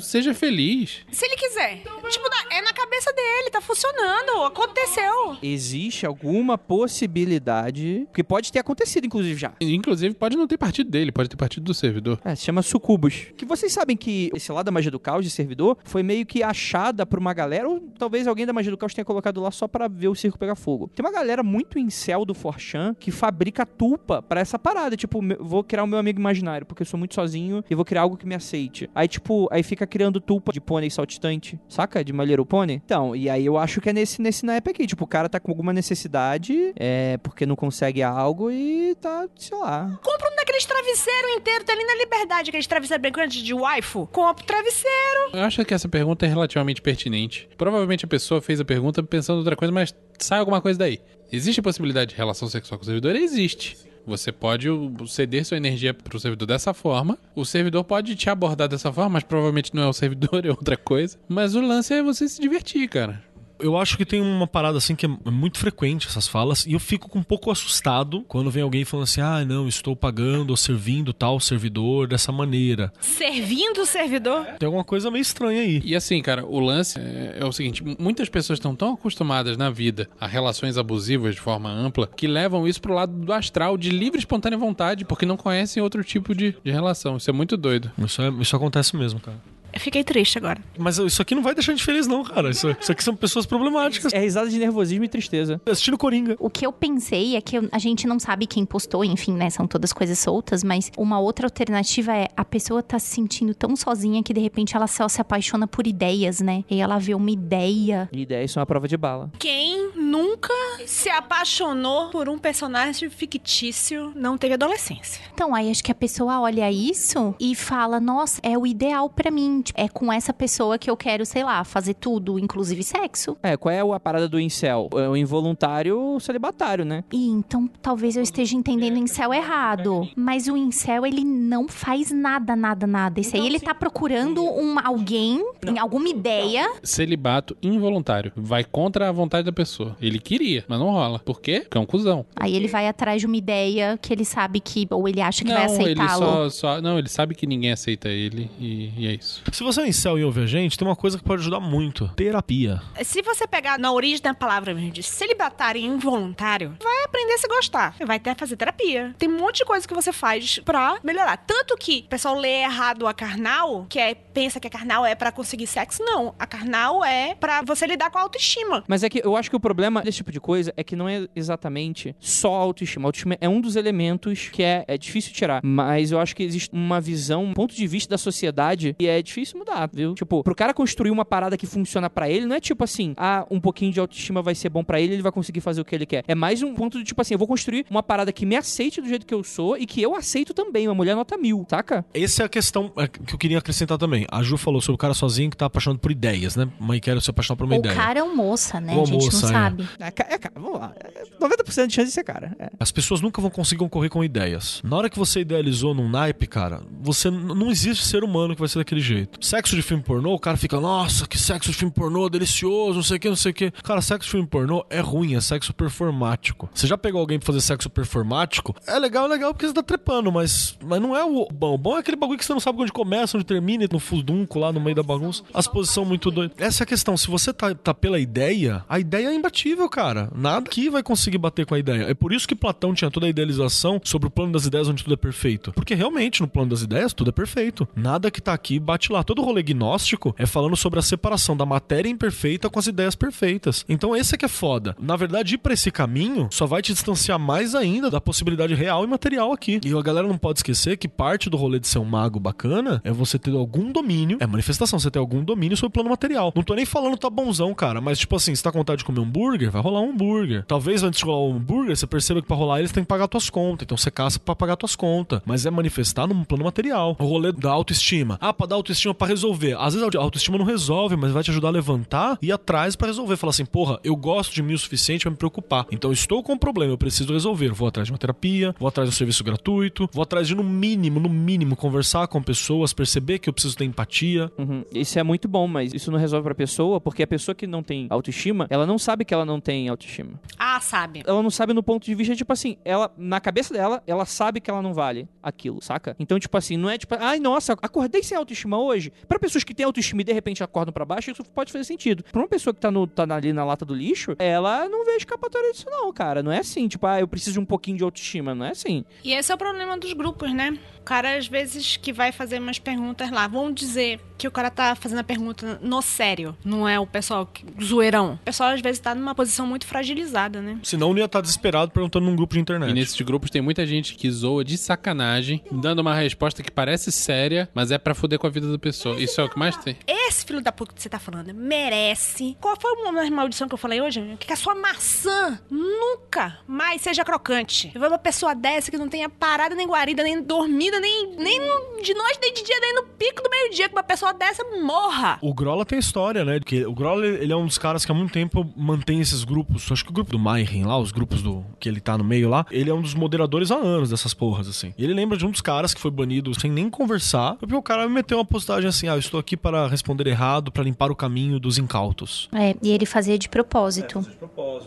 Seja feliz. Se ele quiser. Tipo, na- é na cabeça dele, tá funcionando. Aconteceu. Existe alguma possibilidade. Que pode ter acontecido, inclusive, já. Inclusive, pode não ter partido dele, pode ter partido do servidor. É, se chama Sucubus. Que vocês sabem que esse lado da magia do caos de servidor foi meio que achada por uma galera, ou talvez alguém da magia do caos tenha colocado lá só pra ver o circo pegar fogo. Tem uma galera muito incel do Forchan que fabrica tulpa pra essa parada. Tipo, vou criar o meu amigo imaginário, porque eu sou muito sozinho e vou criar algo que me aceite. Aí, tipo, aí fica criando tulpa de pônei saltitante, saca? De malheiro pônei. Então, e aí eu acho que é nesse, nesse naipe aqui. Tipo, o cara tá com alguma necessidade, é, porque não consegue algo e e tá, sei lá. Compra um daqueles travesseiros inteiros, tá ali na liberdade, aqueles travesseiros bem grandes de waifu. Compra o travesseiro. Eu acho que essa pergunta é relativamente pertinente. Provavelmente a pessoa fez a pergunta pensando em outra coisa, mas sai alguma coisa daí. Existe a possibilidade de relação sexual com o servidor? Existe. Você pode ceder sua energia pro servidor dessa forma. O servidor pode te abordar dessa forma, mas provavelmente não é o servidor, é outra coisa. Mas o lance é você se divertir, cara. Eu acho que tem uma parada assim que é muito frequente essas falas e eu fico um pouco assustado quando vem alguém falando assim: "Ah, não, estou pagando ou servindo tal servidor dessa maneira". Servindo o servidor. Tem alguma coisa meio estranha aí. E assim, cara, o lance é, é o seguinte: muitas pessoas estão tão acostumadas na vida a relações abusivas de forma ampla que levam isso pro lado do astral de livre e espontânea vontade, porque não conhecem outro tipo de, de relação. Isso é muito doido. Isso, é- isso acontece mesmo, cara. Eu fiquei triste agora. Mas isso aqui não vai deixar a gente feliz não, cara. Isso, isso aqui são pessoas problemáticas. É risada de nervosismo e tristeza. Assistindo Coringa. O que eu pensei é que eu- a gente não sabe quem postou, enfim, né? São todas coisas soltas, mas uma outra alternativa é a pessoa tá se sentindo tão sozinha que de repente ela só se apaixona por ideias, né? E ela vê uma ideia. E ideia, isso é uma prova de bala. Quem nunca se apaixonou por um personagem fictício não teve adolescência. Então, aí acho que a pessoa olha isso e fala: Nossa, é o ideal pra mim. Tipo, É com essa pessoa que eu quero, sei lá, fazer tudo, inclusive sexo. É, qual é a parada do incel? É o involuntário celibatário, né? E então talvez eu esteja entendendo o incel errado. Mas o incel, ele não faz nada, nada, nada. Esse aí ele tá procurando um, alguém, em alguma ideia. Celibato involuntário. Vai contra a vontade da pessoa. Ele queria, mas não rola. Por quê? Porque é um cuzão. Aí ele vai atrás de uma ideia que ele sabe que, ou ele acha que vai Não, ele aceitá-lo. só, só. Não, ele sabe que ninguém aceita ele e, e é isso. Se você é um incel e ouve a gente, tem uma coisa que pode ajudar muito. Terapia. Se você pegar na origem da palavra mesmo de celibatário e involuntário, vai aprender a se gostar. Vai até fazer terapia. Tem um monte de coisa que você faz pra melhorar. Tanto que o pessoal lê errado a carnal, que é pensa que a carnal é pra conseguir sexo. Não. A carnal é pra você lidar com a autoestima. Mas é que eu acho que o problema desse tipo de coisa é que não é exatamente só a autoestima. A autoestima é um dos elementos que é, é difícil tirar. Mas eu acho que existe uma visão, um ponto de vista da sociedade e é difícil mudar, viu? Tipo, pro cara construir uma parada que funciona pra ele, não é tipo assim, ah, um pouquinho de autoestima vai ser bom pra ele, ele vai conseguir fazer o que ele quer. É mais um ponto de tipo assim, eu vou construir uma parada que me aceite do jeito que eu sou e que eu aceito também. Uma mulher nota mil, saca? Essa é a questão é, que eu queria acrescentar também. A Ju falou sobre o cara sozinho que tá apaixonado por ideias, né? Mãe quero se apaixonar por uma Ou ideia. cara ou moça, né? Ou a gente moça, não é. sabe. É, ca- é cara, vamos lá. É 90% de chance de ser cara. É. As pessoas nunca vão conseguir concorrer com ideias. Na hora que você idealizou num naipe, cara, você não existe ser humano que vai ser daquele jeito. Sexo de filme pornô, o cara fica, nossa, que sexo de filme pornô, delicioso, não sei o que, não sei o que. Cara, sexo de filme pornô é ruim, é sexo performático. Você já pegou alguém pra fazer sexo performático? É legal, é legal porque você tá trepando, mas, mas não é o bom. O bom é aquele bagulho que você não sabe onde começa, onde termina, no fudunco lá no meio da bagunça. As posições muito doidas. Essa é a questão. Se você tá, tá pela ideia, a ideia é imbatível, cara. Nada que vai conseguir bater com a ideia. É por isso que Platão tinha toda a idealização sobre o plano das ideias onde tudo é perfeito. Porque realmente, no plano das ideias, tudo é perfeito. Nada que tá aqui bate lá. Todo rolê gnóstico é falando sobre a separação da matéria imperfeita com as ideias perfeitas. Então esse é que é foda. Na verdade, ir pra esse caminho só vai te distanciar mais ainda da possibilidade real e material aqui. E a galera não pode esquecer que parte do rolê de ser um mago bacana é você ter algum domínio, é manifestação, você ter algum domínio sobre o plano material. Não tô nem falando tá bonzão, cara, mas tipo assim, se tá com vontade de comer um hambúrguer, vai rolar um hambúrguer. Talvez antes de rolar um hambúrguer, você perceba que pra rolar eles tem que pagar tuas contas. Então você caça pra pagar tuas contas. Mas é manifestar num plano material. O rolê da autoestima. Ah, pra dar autoestima pra resolver. Às vezes a autoestima não resolve, mas vai te ajudar a levantar e ir atrás pra resolver. Falar assim, porra, eu gosto de mim o suficiente pra me preocupar. Então estou com um problema, eu preciso resolver. Vou atrás de uma terapia, vou atrás de um serviço gratuito, vou atrás de, no mínimo, no mínimo, conversar com pessoas, perceber que eu preciso ter empatia. Uhum. Isso é muito bom, mas isso não resolve pra pessoa, porque a pessoa que não tem autoestima, ela não sabe que ela não tem autoestima. Ah, sabe. Ela não sabe no ponto de vista, tipo assim, ela, na cabeça dela, ela sabe que ela não vale aquilo, saca? Então, tipo assim, não é tipo, ai, nossa, acordei sem autoestima hoje. Pra pessoas que têm autoestima e de repente acordam pra baixo, isso pode fazer sentido. Pra uma pessoa que tá, no, tá ali na lata do lixo, ela não vê escapatória disso, não, cara. Não é assim, tipo, ah, eu preciso de um pouquinho de autoestima. Não é assim. E esse é o problema dos grupos, né? O cara, às vezes, que vai fazer umas perguntas lá, vão dizer que o cara tá fazendo a pergunta no sério. Não é o pessoal que, zoeirão. O pessoal às vezes tá numa posição muito fragilizada, né? Senão não ia estar desesperado perguntando num grupo de internet. E nesses grupos tem muita gente que zoa de sacanagem, dando uma resposta que parece séria, mas é pra foder com a vida da pessoa. Isso é o que mais tem. Esse filho da puta que você tá falando merece. Qual foi uma maldição que eu falei hoje? Que a sua maçã nunca mais seja crocante. Eu vou uma pessoa dessa que não tenha parada, nem guarida, nem dormida, nem, nem no- de noite, nem de dia, nem no pico do meio-dia. Que uma pessoa dessa morra. O Grola tem história, né? Porque o Grola, ele é um dos caras que há muito tempo mantém esses grupos. Acho que o grupo do Mayhem lá, os grupos do que ele tá no meio lá, ele é um dos moderadores há anos dessas porras, assim. E ele lembra de um dos caras que foi banido sem nem conversar, porque o cara meteu uma postagem assim: ah, eu estou aqui para responder errado, para limpar o caminho dos incautos. É, e ele fazia de propósito.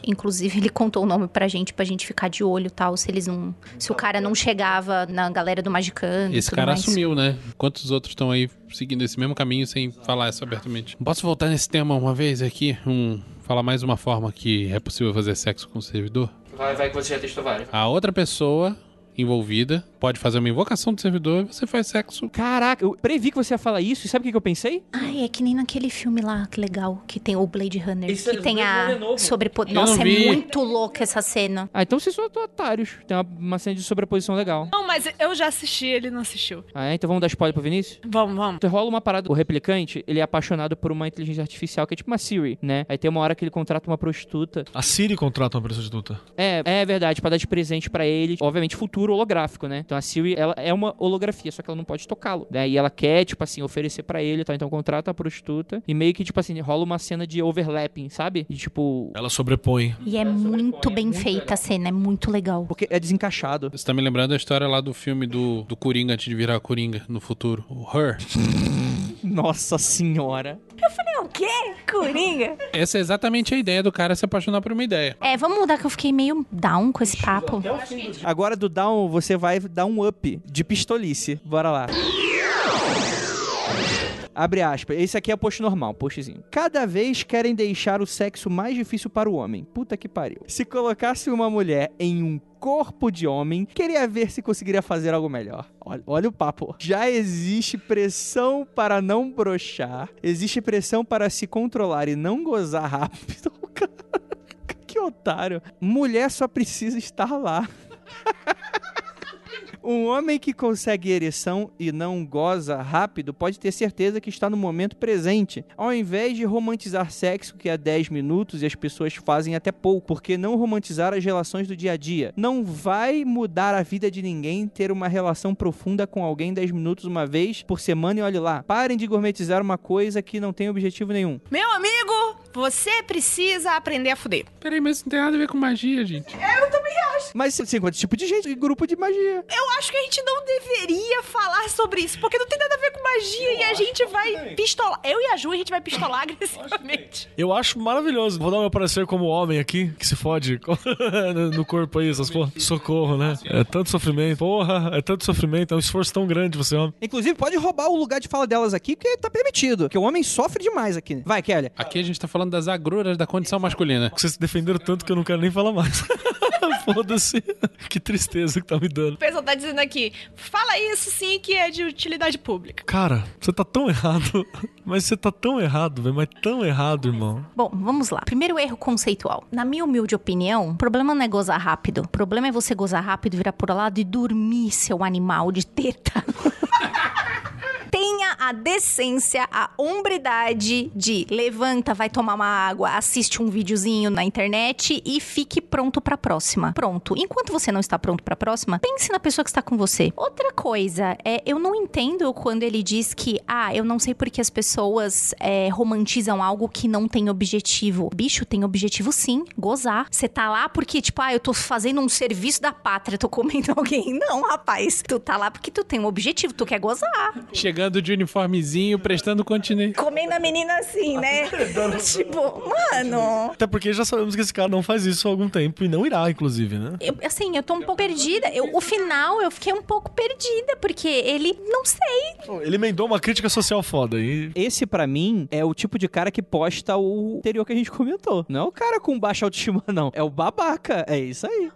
Inclusive, ele contou o nome pra gente, pra gente ficar de olho e tal, se eles não. Se o cara não chegava na galera do Magicano. Esse tudo cara mais. assumiu, né? Quantos outros estão aí seguindo esse mesmo caminho sem falar isso abertamente? Posso voltar nesse tema uma vez aqui? Um, falar mais uma forma que é possível fazer sexo com o servidor? Vai, vai que você já testou vários. A outra pessoa envolvida pode fazer uma invocação do servidor e você faz sexo. Caraca, eu previ que você ia falar isso. E sabe o que que eu pensei? Ai, é que nem naquele filme lá, que legal, que tem o Blade Runner. Esse que é- tem é a novo. sobrepo... Eu Nossa, é muito louca essa cena. Ah, então vocês são otários. Tem uma, uma cena de sobreposição legal. Não, mas eu já assisti, ele não assistiu. Ah, é? Então vamos dar spoiler pro Vinícius? Vamos, vamos. Então rola uma parada. O replicante, ele é apaixonado por uma inteligência artificial que é tipo uma Siri, né? Aí tem uma hora que ele contrata uma prostituta. A Siri contrata uma prostituta. É, é verdade, pra dar de presente pra ele. Obviamente, futuro holográfico, né? Então a Siri, ela é uma holografia, só que ela não pode tocá-lo. Né? E ela quer, tipo assim, oferecer pra ele, tá? Então contrata a prostituta. E meio que, tipo assim, rola uma cena de overlapping, sabe? E tipo. Ela sobrepõe. E é muito bem feita a cena, é muito legal. Porque é desencaixado. Você tá me lembrando da história lá do filme do, do Coringa antes de virar Coringa no futuro. O Her. Nossa senhora. O quê? Coringa? Essa é exatamente a ideia do cara se apaixonar por uma ideia. É, vamos mudar que eu fiquei meio down com esse papo. Agora do down, você vai dar um up de pistolice. Bora lá. Abre aspas. Esse aqui é post normal, postzinho. Cada vez querem deixar o sexo mais difícil para o homem. Puta que pariu. Se colocasse uma mulher em um corpo de homem, queria ver se conseguiria fazer algo melhor. Olha, olha o papo. Já existe pressão para não brochar. Existe pressão para se controlar e não gozar rápido. Que otário. Mulher só precisa estar lá. Um homem que consegue ereção e não goza rápido pode ter certeza que está no momento presente, ao invés de romantizar sexo que é 10 minutos e as pessoas fazem até pouco, porque não romantizar as relações do dia a dia. Não vai mudar a vida de ninguém ter uma relação profunda com alguém 10 minutos uma vez por semana e olhe lá. Parem de gourmetizar uma coisa que não tem objetivo nenhum. Meu amigo, você precisa aprender a fuder. Peraí, mas isso não tem nada a ver com magia, gente. Mas 50 tipos de gente, grupo de magia. Eu acho que a gente não deveria falar sobre isso, porque não tem nada a ver com magia e a gente vai pistolar. Eu e a Ju, a gente vai pistolar agressivamente. Eu acho maravilhoso. Vou dar meu parecer como homem aqui, que se fode no- no corpo aí, essas porra. Socorro, né? É tanto sofrimento. Porra, é tanto sofrimento, é um esforço tão grande você, homem. Inclusive, pode roubar o lugar de fala delas aqui, porque tá permitido. Porque o homem sofre demais aqui. Vai, Kelly. Aqui a gente tá falando das agruras da condição masculina. Vocês se defenderam tanto que eu não quero nem falar mais. Foda-se. Que tristeza que tá me dando. O pessoal tá dizendo aqui, fala isso sim que é de utilidade pública. Cara, você tá tão errado. Mas você tá tão errado, velho. Mas tão errado, irmão. Bom, vamos lá. Primeiro erro conceitual. Na minha humilde opinião, o problema não é gozar rápido. O problema é você gozar rápido, virar por lado e dormir, seu animal de teta. Tenha a decência, a hombridade de levanta, vai tomar uma água, assiste um videozinho na internet e fique pronto pra próxima. Pronto. Enquanto você não está pronto pra próxima, pense na pessoa que está com você. Outra coisa, é, eu não entendo quando ele diz que, ah, eu não sei porque as pessoas é, romantizam algo que não tem objetivo. Bicho, tem objetivo sim, gozar. Você tá lá porque, tipo, ah, eu tô fazendo um serviço da pátria, tô comendo alguém. Não, rapaz. Tu tá lá porque tu tem um objetivo, tu quer gozar. Chegando de uniformezinho, prestando continente. Comendo a menina assim, né? tipo, mano. Até porque já sabemos que esse cara não faz isso há algum tempo e não irá, inclusive, né? Eu, assim, eu tô um pouco perdida. Eu, o final, eu fiquei um pouco perdida, porque ele, não sei. Ele emendou uma crítica social foda e Esse, pra mim, é o tipo de cara que posta o anterior que a gente comentou. Não é o cara com baixa autoestima, não. É o babaca. É isso aí.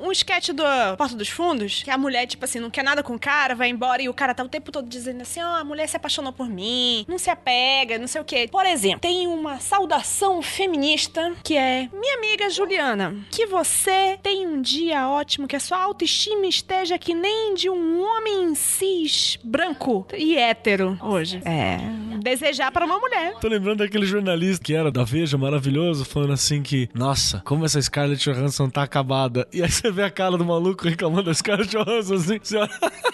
um, um sketch do Porta dos Fundos, que a mulher, tipo assim, não quer nada com o cara, vai embora e o cara tá o tempo todo dizendo assim: ó, a mulher se apaixonou por mim, não se apega, não sei o quê. Por exemplo, tem uma saudação feminista que é: Minha amiga Juliana, que você tem um dia ótimo, que a sua autoestima esteja que nem de um homem cis, branco e hétero hoje. É. Desejar para uma mulher. Tô lembrando daquele jornalista que era da Veja, maravilhoso, falando assim que, nossa, como essa Scarlett Johansson tá acabada. E aí você vê a cara do maluco reclamando da Scarlett Johansson assim, você olha...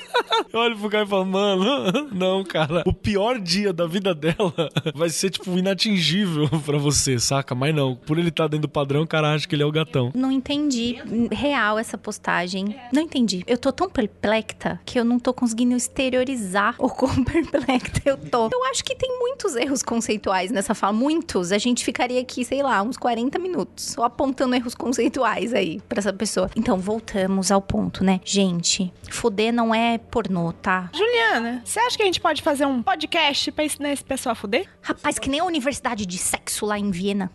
Eu olho pro cara e falo, mano, não, cara. O pior dia da vida dela vai ser, tipo, inatingível pra você, saca? Mas não. Por ele estar tá dentro do padrão, o cara acha que ele é o gatão. Não entendi real essa postagem. Não entendi. Eu tô tão perplexa que eu não tô conseguindo exteriorizar o quão perplexa eu tô. Eu acho que tem muitos erros conceituais nessa fala. Muitos. A gente ficaria aqui, sei lá, uns 40 minutos só apontando erros conceituais aí pra essa pessoa. Então, voltamos ao ponto, né? Gente, fuder não é pornô, tá? Juliana, você acha que a gente pode fazer um podcast pra ensinar esse pessoal a fuder? Rapaz, que nem a Universidade de Sexo lá em Viena.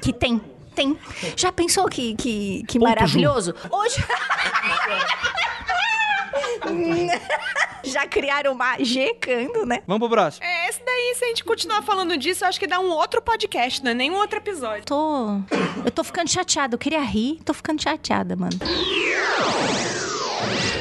Que tem. Tem. Já pensou que, que, que maravilhoso? Hoje. Já criaram uma Gcando, né? Vamos pro próximo. É, esse daí, se a gente continuar falando disso, eu acho que dá um outro podcast, não é nem um outro episódio. Tô. Eu tô ficando chateada. Eu queria rir, tô ficando chateada, mano.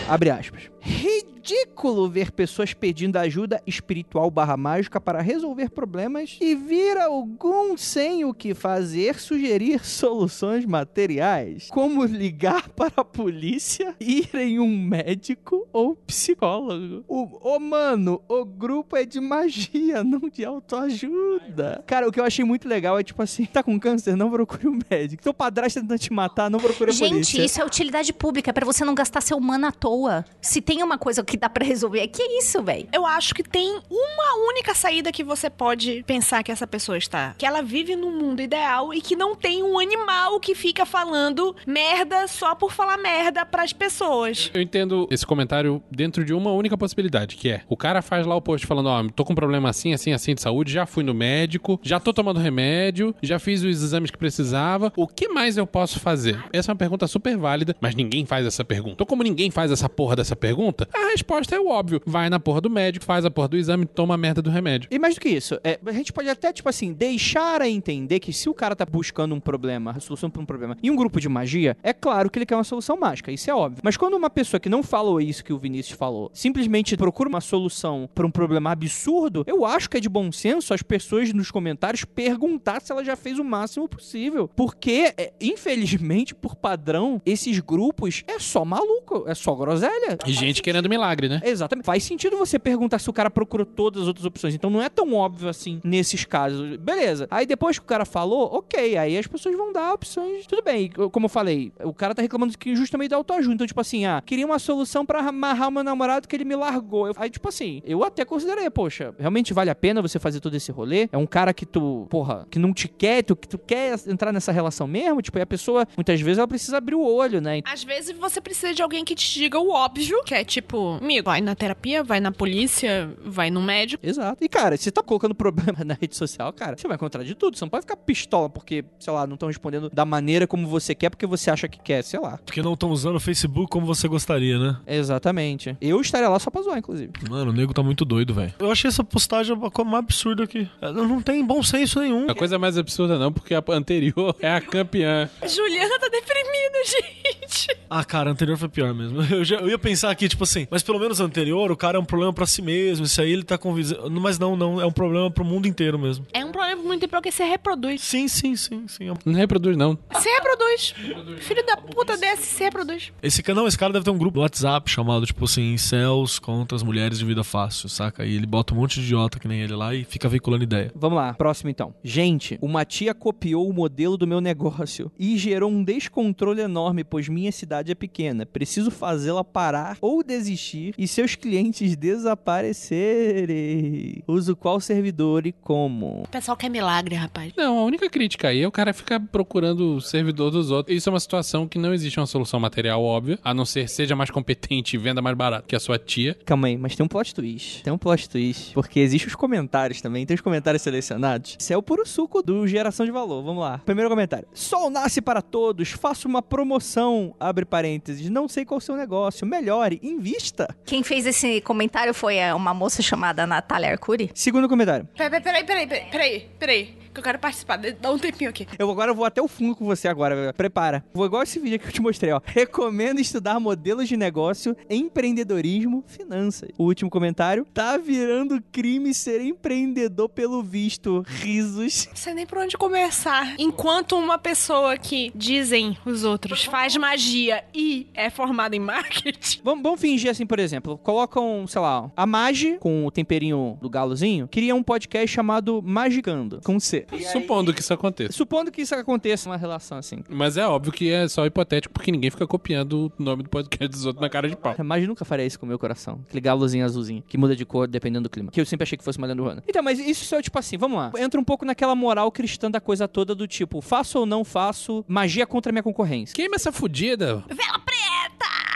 Abre aspas. Ridículo ver pessoas pedindo ajuda espiritual barra mágica para resolver problemas e vir algum sem o que fazer sugerir soluções materiais, como ligar para a polícia, ir em um médico ou psicólogo. O, mano, o grupo é de magia, não de autoajuda. Cara, o que eu achei muito legal é tipo assim, tá com câncer, não procure um médico. Teu padrasto tentando te matar, não procure a Gente, polícia. isso é utilidade pública, é pra você não gastar seu mana à toa. Se tem uma coisa que dá pra resolver, que é isso, velho? Eu acho que tem uma única saída que você pode pensar que essa pessoa está. Que ela vive num mundo ideal e que não tem um animal que fica falando merda só por falar merda pras pessoas. Eu entendo esse comentário dentro de uma única possibilidade, que é: o cara faz lá o post falando, ó, tô com um problema assim, assim, assim de saúde, já fui no médico, já tô tomando remédio, já fiz os exames que precisava. O que mais eu posso fazer? Essa é uma pergunta super válida, mas ninguém faz essa pergunta. Então, como ninguém faz essa porra dessa pergunta, a resposta é o óbvio. Vai na porra do médico, faz a porra do exame, toma a merda do remédio. E mais do que isso, é, a gente pode até, tipo assim, deixar a entender que se o cara tá buscando um problema, a solução pra um problema, em um grupo de magia, é claro que ele quer uma solução mágica, isso é óbvio. Mas quando uma pessoa que não falou isso que o Vinícius falou, simplesmente procura uma solução pra um problema absurdo, eu acho que é de bom senso as pessoas nos comentários perguntar se ela já fez o máximo possível. Porque, é, infelizmente, por padrão, esses grupos é só maluco, é só groselha. E gente querendo milagre, né? Exatamente. Faz sentido você perguntar se o cara procurou todas as outras opções. Então não é tão óbvio assim nesses casos. Beleza. Aí depois que o cara falou, ok. Aí as pessoas vão dar opções. Tudo bem. Como eu falei, o cara tá reclamando que justamente da autoajuda. Então, tipo assim, ah, queria uma solução pra amarrar o meu namorado que ele me largou. Eu- Aí, tipo assim, eu até considerei, poxa, realmente vale a pena você fazer todo esse rolê? É um cara que tu, porra, que não te quer, tu, que tu quer entrar nessa relação mesmo? Tipo, e a pessoa, muitas vezes, ela precisa abrir o olho, né? Às vezes você precisa de alguém que te diga o óbvio, que é tipo, amigo, vai na terapia, vai na polícia, vai no médico. Exato. E, cara, se você tá colocando problema na rede social, cara, você vai encontrar de tudo. Você não pode ficar pistola porque, sei lá, não estão respondendo da maneira como você quer, porque você acha que quer, sei lá. Porque não estão usando o Facebook como você gostaria, né? Exatamente. Eu estaria lá só pra zoar, inclusive. Mano, o nego tá muito doido, velho. Eu achei essa postagem a coisa mais absurda aqui. Não não tem bom senso nenhum. A coisa mais absurda não, porque a anterior é a campeã. Juliana tá deprimida, gente. Ah, cara, a anterior foi pior mesmo. Eu, já- eu ia pensar aqui, tipo assim, mas pelo menos anterior, o cara é um problema pra si mesmo. Isso aí ele tá convisando. Mas não, não, é um problema pro mundo inteiro mesmo. É um problema muito porque você reproduz. Sim, sim, sim, sim. Não reproduz, não. Você reproduz. Filho da puta desse se reproduz. Esse cara, não, esse cara deve ter um grupo no WhatsApp chamado, tipo assim, Céus contra as mulheres de vida fácil, saca? E ele bota um monte de idiota que nem ele lá e fica veiculando ideia. Vamos lá, próximo então. Gente, uma tia copiou o modelo do meu negócio e gerou um descontrole enorme, pois minha cidade é pequena. Preciso fazê-la parar ou desistir e seus clientes desaparecerem. Uso qual servidor e como? Peça pessoal quer milagre, rapaz. Não, a única crítica aí é o cara ficar procurando o servidor dos outros. Isso é uma situação que não existe uma solução material óbvia, a não ser seja mais competente e venda mais barato que a sua tia. Calma aí, mas tem um plot twist. Tem um plot twist. Porque existem os comentários também. Tem os comentários selecionados. Isso é o puro suco do geração de valor. Vamos lá. Primeiro comentário. Sol nasce para todos. Faça uma promoção. Abre parênteses. Não sei qual é o seu negócio. Melhore. Invista. Quem fez esse comentário foi é, uma moça chamada Natália Arcuri. Segundo comentário. Peraí, peraí, peraí, peraí, peraí, peraí. Que eu quero participar. Dá um tempinho aqui. Eu agora vou até o fundo com você agora. velho. Prepara. Vou igual esse vídeo que eu te mostrei, ó. Recomendo estudar modelos de negócio, empreendedorismo, finanças. O último comentário. Tá virando crime ser empreendedor pelo visto. Risos. Não sei nem por onde começar. Enquanto uma pessoa que dizem os outros faz magia e é formada em marketing. Vamos, vamos fingir assim, por exemplo. Colocam, sei lá, a Magi, com o temperinho do galozinho, cria um podcast chamado Magicando, com C. Supondo que isso aconteça. Supondo que isso aconteça, uma relação assim. Mas é óbvio que é só hipotético, porque ninguém fica copiando o nome do podcast dos outros na cara de pau. A Magi nunca faria isso com o meu coração. Aquele galozinho azulzinho, que muda de cor dependendo do clima. Que eu sempre achei que fosse uma lenda urbana. Então, mas isso é tipo assim, vamos lá. Entra um pouco naquela moral cristã da coisa toda do tipo, faço ou não faço, magia contra a minha concorrência. Queima essa fudida. Vela preta!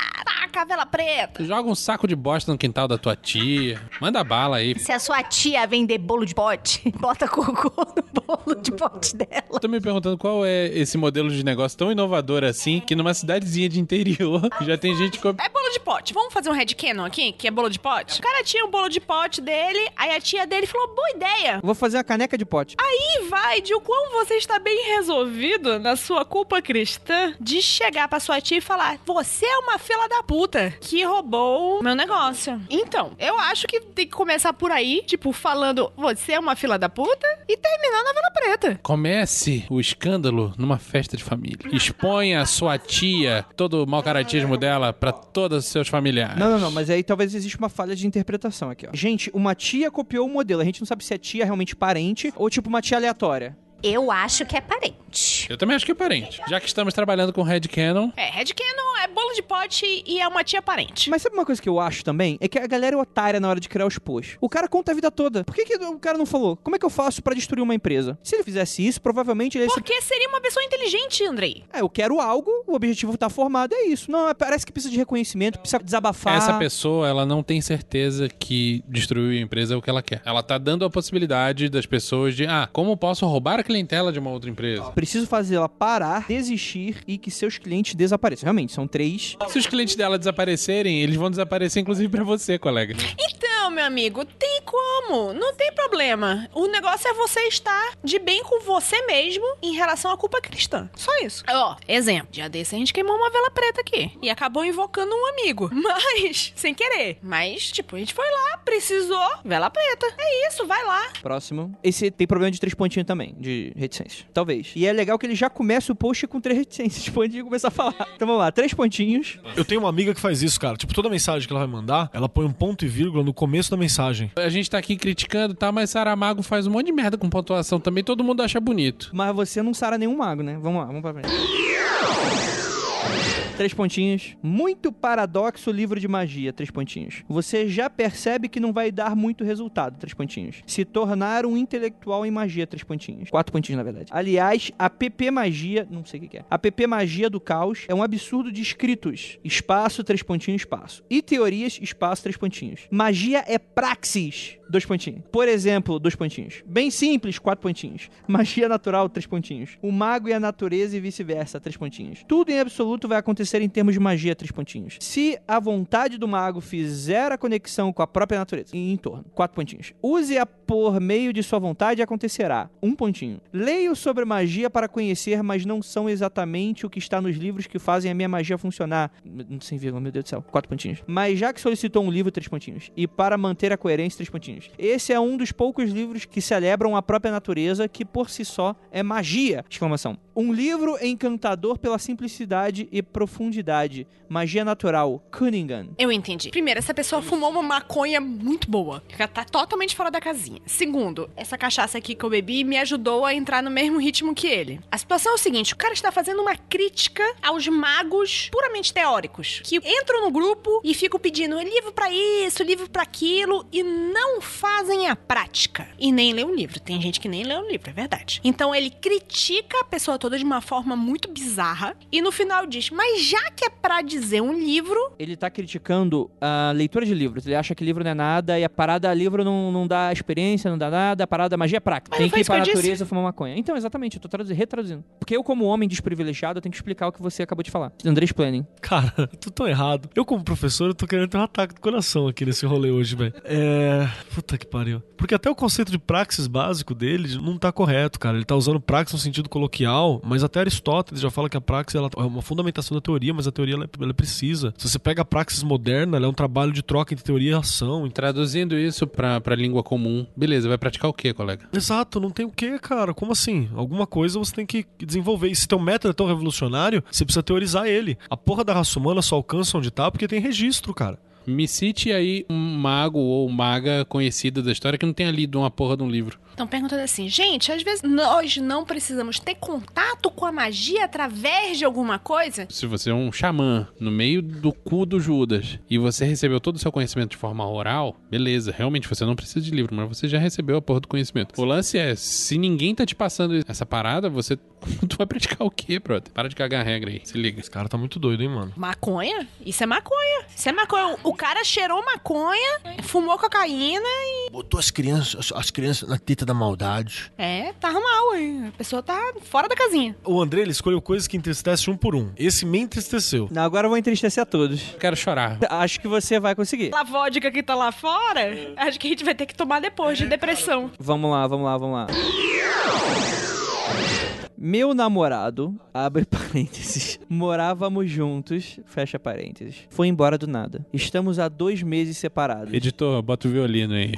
Taca a vela preta! Joga um saco de bosta no quintal da tua tia. Manda bala aí. Se a sua tia vender bolo de pote, bota cocô no bolo de pote dela. Tô me perguntando qual é esse modelo de negócio tão inovador assim, que numa cidadezinha de interior já tem gente que... É bolo de pote. Vamos fazer um headcanon aqui, que é bolo de pote? O cara tinha um bolo de pote dele, aí a tia dele falou, boa ideia. Vou fazer a caneca de pote. E vai de o quão você está bem resolvido na sua culpa cristã de chegar pra sua tia e falar: Você é uma fila da puta que roubou o meu negócio. Então, eu acho que tem que começar por aí, tipo, falando: Você é uma fila da puta e terminar na vela preta. Comece o escândalo numa festa de família. Exponha a sua tia, todo o mau caratismo dela pra todos os seus familiares. Não, não, não, mas aí talvez exista uma falha de interpretação aqui, ó. Gente, uma tia copiou o modelo. A gente não sabe se é tia realmente parente ou tipo uma tia aleatória. Eu acho que é parente. Eu também acho que é parente. Já que estamos trabalhando com Headcanon, É, headcanon é bolo de pote e é uma tia parente. Mas sabe uma coisa que eu acho também? É que a galera é otária na hora de criar os posts. O cara conta a vida toda. Por que, que o cara não falou? Como é que eu faço pra destruir uma empresa? Se ele fizesse isso, provavelmente ele ia Porque seria uma pessoa inteligente, Andrei. É, eu quero algo, o objetivo tá formado, é isso. Não, é- parece que precisa de reconhecimento, precisa desabafar. essa pessoa, ela não tem certeza que destruir a empresa é o que ela quer. Ela tá dando a possibilidade das pessoas de, ah, como posso roubar a clientela de uma outra empresa? Preciso fazer ela parar, desistir e que seus clientes desapareçam. Realmente, são três. Se os clientes dela desaparecerem, eles vão desaparecer inclusive pra você, colega. Então, meu amigo, tem como. Não tem problema. O negócio é você estar de bem com você mesmo em relação à culpa cristã. Só isso. Ó, exemplo. Dia desse a gente queimou uma vela preta aqui. E acabou invocando um amigo. Mas, sem querer. Mas, tipo, a gente foi lá, precisou, vela preta. É isso, vai lá. Próximo. Esse tem problema de três pontinhos também, de reticências. Talvez. E é legal que ele já começa o post com três reticências, tipo, antes de começar a falar. Então vamos lá, três pontinhos. Eu tenho uma amiga que faz isso, cara. Tipo, toda mensagem que ela vai mandar, ela põe um ponto e vírgula no começo da mensagem. A gente tá aqui criticando, tá? Mas Saramago faz um monte de merda com pontuação também, todo mundo acha bonito. Mas você não sara nenhum mago, né? Vamos lá, vamos pra frente. Três pontinhos. Muito paradoxo livro de magia. Três pontinhos. Você já percebe que não vai dar muito resultado. Três pontinhos. Se tornar um intelectual em magia. Três pontinhos. Quatro pontinhos, na verdade. Aliás, a PP Magia. Não sei o que que é. A PP Magia do Caos é um absurdo de escritos. Espaço, três pontinhos, espaço. E teorias, espaço, três pontinhos. Magia é praxis. Dois pontinhos. Por exemplo, dois pontinhos. Bem simples, quatro pontinhos. Magia natural, três pontinhos. O mago e a natureza e vice-versa, três pontinhos. Tudo em absoluto vai acontecer em termos de magia, três pontinhos. Se a vontade do mago fizer a conexão com a própria natureza em torno, quatro pontinhos. Use-a por meio de sua vontade e acontecerá, um pontinho. Leio sobre magia para conhecer, mas não são exatamente o que está nos livros que fazem a minha magia funcionar. Sem vírgula, meu Deus do céu, quatro pontinhos. Mas já que solicitou um livro, três pontinhos. E para manter a coerência, três pontinhos. Esse é um dos poucos livros que celebram a própria natureza, que por si só é magia! Exclamação. Um livro encantador pela simplicidade e profundidade. Magia natural. Cunningham. Eu entendi. Primeiro, essa pessoa fumou uma maconha muito boa. ela tá totalmente fora da casinha. Segundo, essa cachaça aqui que eu bebi me ajudou a entrar no mesmo ritmo que ele. A situação é o seguinte: o cara está fazendo uma crítica aos magos puramente teóricos. Que entram no grupo e ficam pedindo livro pra isso, livro pra aquilo e não fazem a prática. E nem lê o livro. Tem gente que nem lê o livro, é verdade. Então ele critica a pessoa toda de uma forma muito bizarra e no final diz: Mas já que é pra dizer um livro, Ele tá criticando a leitura de livros. Ele acha que livro não é nada e a parada livro não, não dá experiência, não dá nada. A parada magia é prática. Mas Tem que ir pra disse? natureza fumar maconha. Então, exatamente, eu tô traduzindo, retraduzindo. Porque eu, como homem desprivilegiado, eu tenho que explicar o que você acabou de falar. Andrés Planning. Cara, tô tão errado. Eu, como professor, eu tô querendo ter um ataque do coração aqui nesse rolê hoje, velho. É. Puta que pariu. Porque até o conceito de praxis básico dele não tá correto, cara. Ele tá usando praxis no sentido coloquial, mas até Aristóteles já fala que a praxis ela é uma fundamentação da teoria, mas a teoria ela, ela é precisa. Se você pega a praxis moderna, ela é um trabalho de troca entre teoria e ação. Traduzindo isso pra, pra língua comum, beleza, vai praticar o quê, colega? Exato, não tem o que, cara. Como assim? Alguma coisa você tem que desenvolver. E se teu método é tão revolucionário, você precisa teorizar ele. A porra da raça humana só alcança onde tá porque tem registro, cara. Me cite aí um mago ou maga conhecida da história que não tenha lido uma porra de um livro. Estão perguntando assim, gente, às vezes nós não precisamos ter contato com a magia através de alguma coisa? Se você é um xamã no meio do cu do Judas e você recebeu todo o seu conhecimento de forma oral, beleza, realmente você não precisa de livro, mas você já recebeu a porra do conhecimento. O lance é, se ninguém tá te passando essa parada, você tu vai praticar o quê, brother? Para de cagar a regra aí, se liga. Esse cara tá muito doido, hein, mano. Maconha? Isso é maconha. Isso é maconha. O cara cheirou maconha, fumou cocaína Botou as crianças, as crianças na teta da maldade. É, tá mal, hein? A pessoa tá fora da casinha. O André, ele escolheu coisas que entristecem um por um. Esse me entristeceu. Não, agora eu vou entristecer a todos. Quero chorar. Acho que você vai conseguir. A vodka que tá lá fora, acho que a gente vai ter que tomar depois de depressão. Vamos lá, vamos lá, vamos lá. Meu namorado, abre parênteses, morávamos juntos, fecha parênteses. Foi embora do nada. Estamos há dois meses separados. Editor, bota o violino aí.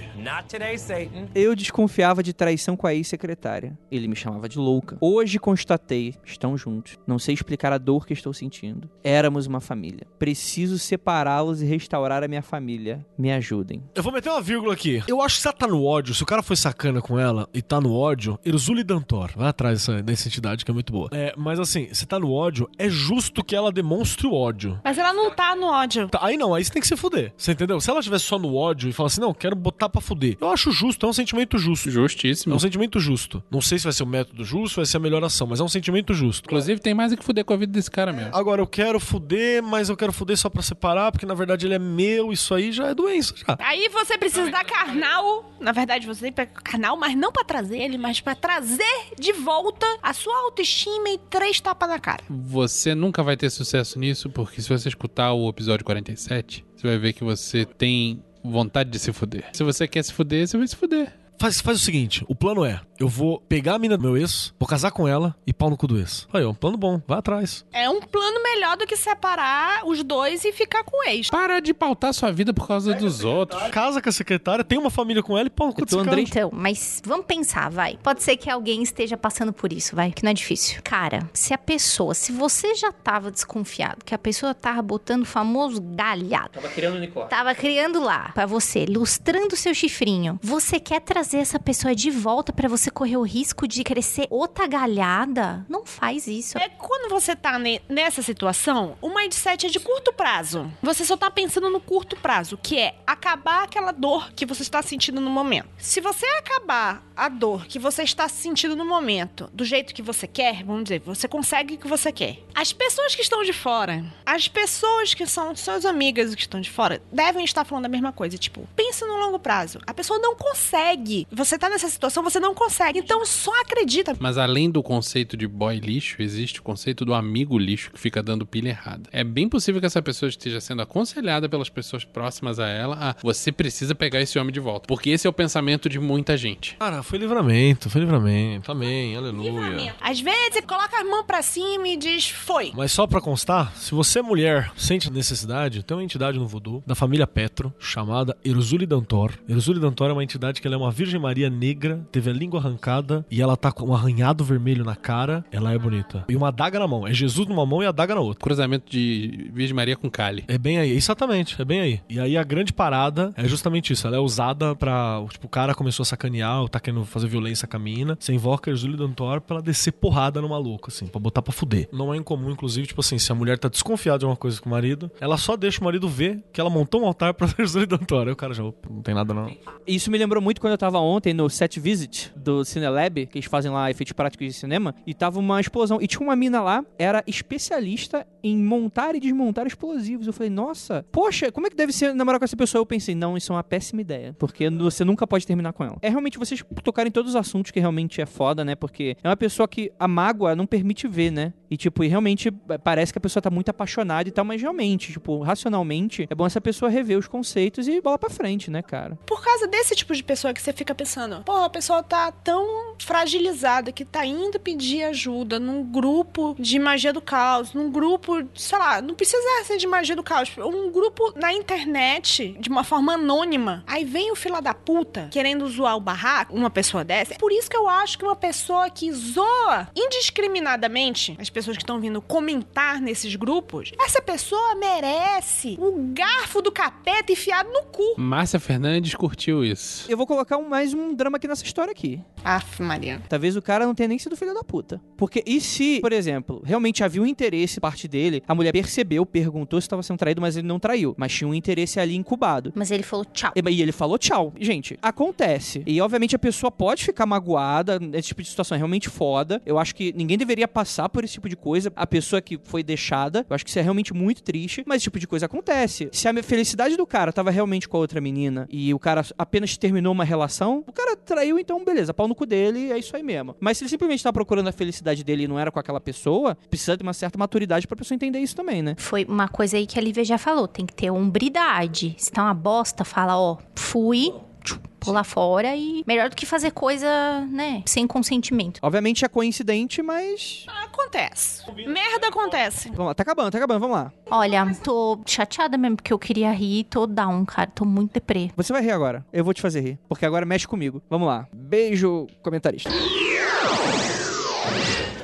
Eu desconfiava de traição com a ex-secretária. Ele me chamava de louca. Hoje constatei, estão juntos. Não sei explicar a dor que estou sentindo. Éramos uma família. Preciso separá-los e restaurar a minha família. Me ajudem. Eu vou meter uma vírgula aqui. Eu acho que se ela tá no ódio, se o cara foi sacana com ela e tá no ódio, Erzuli Dantor, vai atrás dessa, dessa entidade que é muito boa. É, mas assim, se tá no ódio, é justo que ela demonstre o ódio. Mas ela não tá no ódio. Tá, aí não, aí você tem que se fuder. Você entendeu? Se ela estivesse só no ódio e falar assim, não, quero botar pra fuder. Eu acho justo, é um sentimento justo. É Justíssimo. um sentimento justo. Não sei se vai ser o método justo, vai ser a melhor ação, mas é um sentimento justo. Inclusive, tem mais é que fuder com a vida desse cara mesmo. Agora, eu quero fuder, mas eu quero fuder só pra separar, porque na verdade ele é meu, isso aí já é doença já. Aí você precisa dar carnal. Na verdade, você tem que pegar carnal, mas não pra trazer ele, mas pra trazer de volta a sua autoestima e três tapas na cara. Você nunca vai ter sucesso nisso, porque se você escutar o episódio 47, você vai ver que você tem vontade de se fuder. Se você quer se fuder, você vai se fuder. Faz, faz o seguinte, o plano é, eu vou pegar a mina do meu ex, vou casar com ela e pau no cu do ex. Aí, ó, um plano bom, vai atrás. É um plano melhor do que separar os dois e ficar com o ex. Para de pautar sua vida por causa dos outros. Casa com a secretária, tem uma família com ela e pau no cu cara. Andrei- Então, mas vamos pensar, vai. Pode ser que alguém esteja passando por isso, vai, que não é difícil. Cara, se a pessoa, se você já tava desconfiado que a pessoa tava botando o famoso galhado, Tava criando unicórnio. tava criando lá pra você, lustrando seu chifrinho, você quer trazer essa pessoa de volta pra você correr o risco de crescer outra galhada? Não faz isso. É quando você tá ne- nessa situação, o mindset é de curto prazo. Você só tá pensando no curto prazo, que é acabar aquela dor que você está sentindo no momento. Se você acabar a dor que você está sentindo no momento do jeito que você quer, vamos dizer, você consegue o que você quer. As pessoas que estão de fora, as pessoas que são suas amigas que estão de fora, devem estar falando a mesma coisa. Tipo, pensa no longo prazo. A pessoa não consegue. Você tá nessa situação, você não consegue. Então só acredita. Mas além do conceito de boy lixo, existe o conceito do amigo lixo que fica dando pilha errada. É bem possível que essa pessoa esteja sendo aconselhada pelas pessoas próximas a ela a você precisa pegar esse homem de volta. Porque esse é o pensamento de muita gente. Cara, foi livramento, foi livramento. Amém, aleluia. Às vezes, coloca as mãos pra cima e diz, foi. Mas só pra constar, se você mulher sente necessidade, tem uma entidade no voodoo da família Petro chamada Erzuli Dantor. Erzuli Dantor é uma entidade que ela é uma Virgem Maria negra, teve a língua arrancada e ela tá com um arranhado vermelho na cara. Ela é bonita. E uma adaga na mão. É Jesus numa mão e a adaga na outra. Cruzamento de Virgem Maria com Kali. É bem aí, exatamente, é bem aí. E aí a grande parada é justamente isso. Ela é usada pra. Tipo, o cara começou a sacanear, ou tá querendo fazer violência com a mina. Você invoca Erzuli Dantor pra ela descer porrada no maluco, assim, pra botar pra fuder. Não é incomum, inclusive, tipo assim, se a mulher tá desconfiada de uma coisa com o marido, ela só deixa o marido ver que ela montou um altar pra Erzuli Dantor. Aí o cara já, "Opa, não tem nada não. Isso me lembrou muito quando eu tava ontem no set visit do Cinelab, que eles fazem lá efeitos práticos de cinema, e tava uma explosão. E tinha uma mina lá, era especialista em montar e desmontar explosivos. Eu falei, nossa, poxa, como é que deve ser namorar com essa pessoa? Eu pensei, não, isso é uma péssima ideia, porque você nunca pode terminar com ela. É realmente vocês tocarem em todos os assuntos que realmente é foda, né? Porque é uma pessoa que a mágoa não permite ver, né? E, tipo, e realmente parece que a pessoa tá muito apaixonada e tal, mas realmente, tipo, racionalmente, é bom essa pessoa rever os conceitos e bola pra frente, né, cara? Por causa desse tipo de pessoa que você fica pensando, pô, a pessoa tá tão fragilizada que tá indo pedir ajuda num grupo de magia do caos, num grupo, sei lá, não precisa ser de magia do caos, um grupo na internet de uma forma anônima. Aí vem o fila da puta querendo zoar o barraco, uma pessoa dessa. É por isso que eu acho que uma pessoa que zoa indiscriminadamente as pessoas que estão vindo comentar nesses grupos, essa pessoa merece o garfo do capeta enfiado no cu. Márcia Fernandes curtiu isso. Eu vou colocar um- mais um drama aqui nessa história aqui. Aff, Maria. Talvez o cara não tenha nem sido filho da puta. Porque e se, por exemplo, realmente havia um interesse parte dele, a mulher percebeu, perguntou se estava sendo traído, mas ele não traiu. Mas tinha um interesse ali incubado. Mas ele falou tchau. E e ele falou tchau. Gente, acontece. E obviamente a pessoa pode ficar magoada nesse tipo de situação. É realmente foda. Eu acho que ninguém deveria passar por esse tipo de coisa. A pessoa que foi deixada. Eu acho que isso é realmente muito triste. Mas esse tipo de coisa acontece. Se a felicidade do cara tava realmente com a outra menina e o cara apenas terminou uma relação, o cara traiu, então beleza, pau no cu dele, é isso aí mesmo. Mas se ele simplesmente tá procurando a felicidade dele e não era com aquela pessoa, precisa de uma certa maturidade pra pessoa entender isso também, né? Foi uma coisa aí que a Lívia já falou. Tem que ter hombridade. Se tá uma bosta, fala, ó, fui, tchum, pula fora e melhor do que fazer coisa, né, sem consentimento. Obviamente é coincidente, mas. Acontece. Merda acontece. Vamos lá, tá acabando, tá acabando, vamos lá. Olha, tô chateada mesmo porque eu queria rir, tô down, cara, tô muito deprê. Você vai rir agora. Eu vou te fazer rir. Porque agora mexe comigo. Vamos lá. Beijo, comentarista.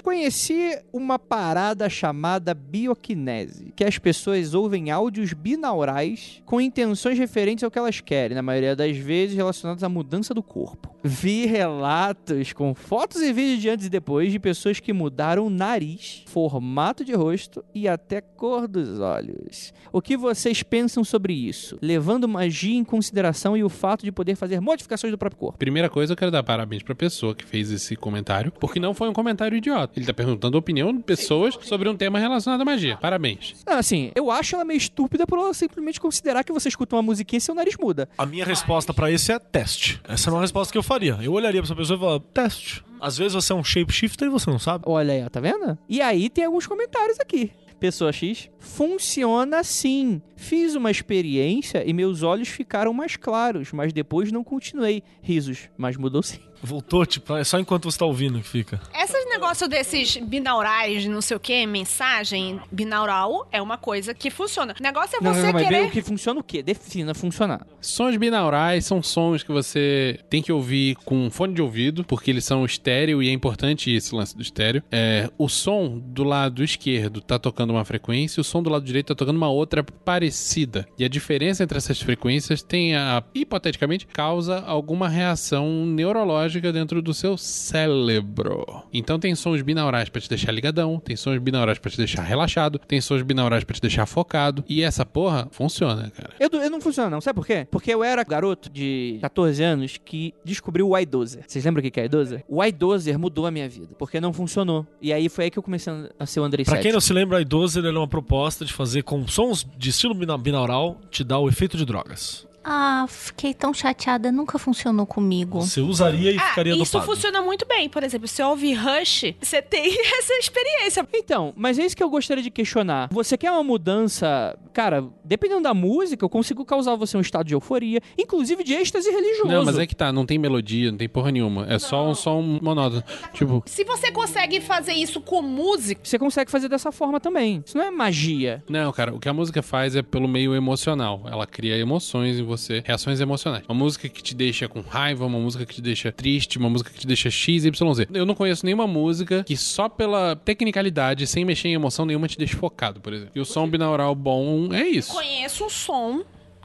Conheci uma parada chamada bioquinese, que as pessoas ouvem áudios binaurais com intenções referentes ao que elas querem, na maioria das vezes relacionadas à mudança do corpo. Vi relatos com fotos e vídeos de antes e depois de pessoas que mudaram o nariz, formato de rosto e até cor dos olhos. O que vocês pensam sobre isso? Levando magia em consideração e o fato de poder fazer modificações do próprio corpo. Primeira coisa, eu quero dar parabéns pra pessoa que fez esse comentário, porque não foi um comentário idiota. Ele tá perguntando a opinião de pessoas sobre um tema relacionado à magia. Parabéns. Não, assim, eu acho ela meio estúpida por ela simplesmente considerar que você escuta uma musiquinha e seu nariz muda. A minha resposta pra esse é teste. Essa é uma resposta que eu faria. Eu olharia pra essa pessoa e falaria, teste. Às vezes você é um shapeshifter e você não sabe. Olha aí, ó, tá vendo? E aí tem alguns comentários aqui. Pessoa X, funciona sim. Fiz uma experiência e meus olhos ficaram mais claros, mas depois não continuei. Risos, mas mudou sim. Voltou, tipo, é só enquanto você tá ouvindo que fica. Esses negócios desses binaurais, não sei o que, mensagem binaural é uma coisa que funciona. O negócio é Não, você não, mas querer. o que funciona o quê? Defina funcionar. Sons binaurais são sons que você tem que ouvir com fone de ouvido, porque eles são estéreo e é importante esse lance do estéreo. É, o som do lado esquerdo tá tocando uma frequência e o som do lado direito tá tocando uma outra parecida. E a diferença entre essas frequências tem a, hipoteticamente, causa alguma reação neurológica dentro do seu cérebro. Então tem sons binaurais pra te deixar ligadão, tem sons binaurais pra te deixar relaxado, tem sons binaurais pra te deixar focado. E essa porra funciona, cara. Eu, eu não funciona não, sabe por quê? Porque eu era garoto de 14 anos que descobriu o iDozer. Vocês lembram o que é iDozer? O iDozer mudou a minha vida, porque não funcionou. E aí foi aí que eu comecei a ser o Andrei Pra quem não se lembra, a idosa ele é uma proposta de fazer com sons de estilo bina- binaural te dar o efeito de drogas. Ah, fiquei tão chateada, nunca funcionou comigo. Você usaria e Ah, ficaria isso dopado. funciona muito bem. Por exemplo, se ouve Rush, você tem essa experiência. Então, mas é isso que eu gostaria de questionar. Você quer uma mudança, cara, dependendo da música, eu consigo causar você um estado de euforia, inclusive de êxtase religioso. Não, mas é que tá, não tem melodia, não tem porra nenhuma. É só um som monótono. Tipo, Se você consegue fazer isso com música, Você consegue fazer dessa forma também. Isso não é magia. não, cara, o que a música faz é pelo meio emocional. Ela cria emoções em você reações emocionais. Uma música que te deixa com raiva, uma música que te deixa triste, uma música que te deixa X, Y, Z. Eu não conheço nenhuma música que só pela tecnicalidade, sem mexer em emoção nenhuma, te deixe focado, por exemplo. E o som binaural bom é isso. Conheço um som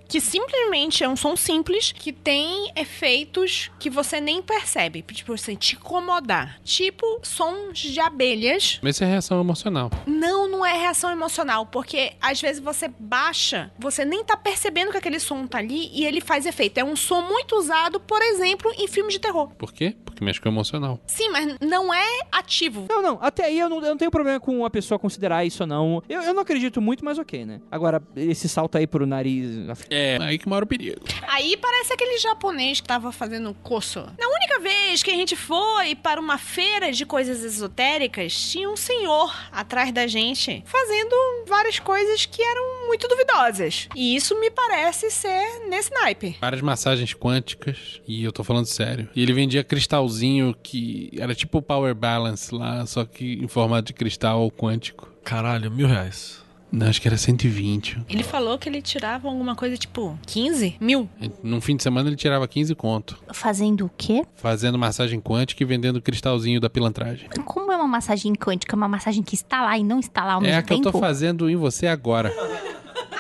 que simplesmente é um som simples que tem efeitos que você nem percebe. Tipo assim, te incomodar. Tipo sons de abelhas. Mas isso é reação emocional. Não, não é reação emocional, porque às vezes você baixa, você nem tá percebendo que aquele som tá ali e ele faz efeito. É um som muito usado, por exemplo, em filmes de terror. Por quê? Porque mexe com o emocional. Sim, mas não é ativo. Não, não, até aí eu não, eu não tenho problema com a pessoa considerar isso ou não. Eu, eu não acredito muito, mas ok, né? Agora, esse salto aí pro nariz. É, aí que mora o perigo. Aí parece aquele japonês que tava fazendo curso. Na única vez que a gente foi para uma feira de coisas esotéricas, tinha um senhor atrás da gente fazendo várias coisas que eram muito duvidosas. E isso me parece ser nesse naipe. Várias massagens quânticas, e eu tô falando sério. E ele vendia cristalzinho que era tipo o Power Balance lá, só que em formato de cristal quântico. Caralho, mil reais. Não, acho que era 120. Ele falou que ele tirava alguma coisa tipo 15 mil. Num fim de semana ele tirava 15 conto. Fazendo o quê? Fazendo massagem quântica e vendendo cristalzinho da pilantragem. Como é uma massagem quântica? Uma massagem que está lá e não está lá ao É mesmo a que eu tempo? tô fazendo em você agora.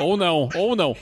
Ou não, ou não.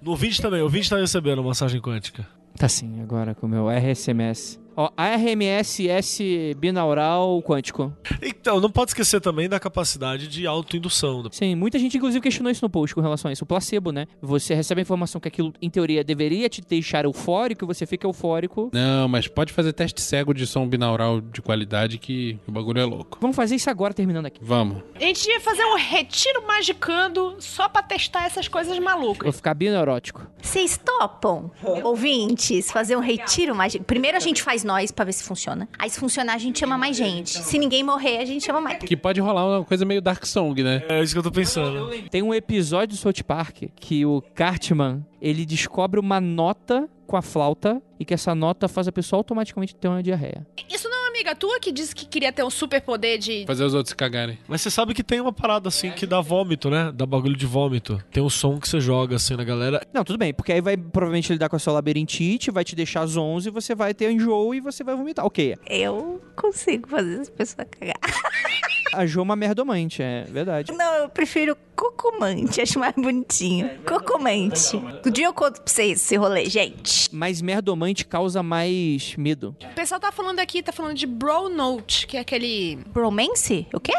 No ouvinte também, o ouvinte tá recebendo massagem quântica. Tá sim, agora com o meu RSMS. Ó, ARMSS binaural quântico. Então, não pode esquecer também da capacidade de autoindução. Sim, muita gente inclusive questionou isso no post com relação a isso. O placebo, né? Você recebe a informação que aquilo, em teoria, deveria te deixar eufórico e você fica eufórico. Não, mas pode fazer teste cego de som binaural de qualidade que o bagulho é louco. Vamos fazer isso agora, terminando aqui. Vamos. A gente ia fazer um retiro magicando só pra testar essas coisas malucas. Vou ficar bineurótico. Vocês topam, ouvintes, fazer um retiro mágico? Primeiro a gente faz nós pra ver se funciona. Aí se funcionar, a gente chama mais gente. Se ninguém morrer, a gente chama mais. Que pode rolar uma coisa meio Dark Song, né? É isso que eu tô pensando. Tem um episódio do South Park que o Cartman, ele descobre uma nota com a flauta e que essa nota faz a pessoa automaticamente ter uma diarreia. Isso não amiga tua que disse que queria ter um superpoder de. Fazer os outros cagarem. Mas você sabe que tem uma parada assim que dá vômito, né? Dá bagulho de vômito. Tem um som que você joga assim na galera. Não, tudo bem, porque aí vai provavelmente lidar com a sua labirintite, vai te deixar zonzo, você vai ter enjoo e você vai vomitar. Ok, Eu consigo fazer as pessoas cagar. a Jo é uma merdomante, é verdade. Não, eu prefiro cocumante, acho mais bonitinho. Cocumante. Um dia eu conto pra vocês esse rolê, gente. Mas merdomante causa mais medo. O pessoal tá falando aqui, tá falando de Bro Note, que é aquele. Bromance? O quê?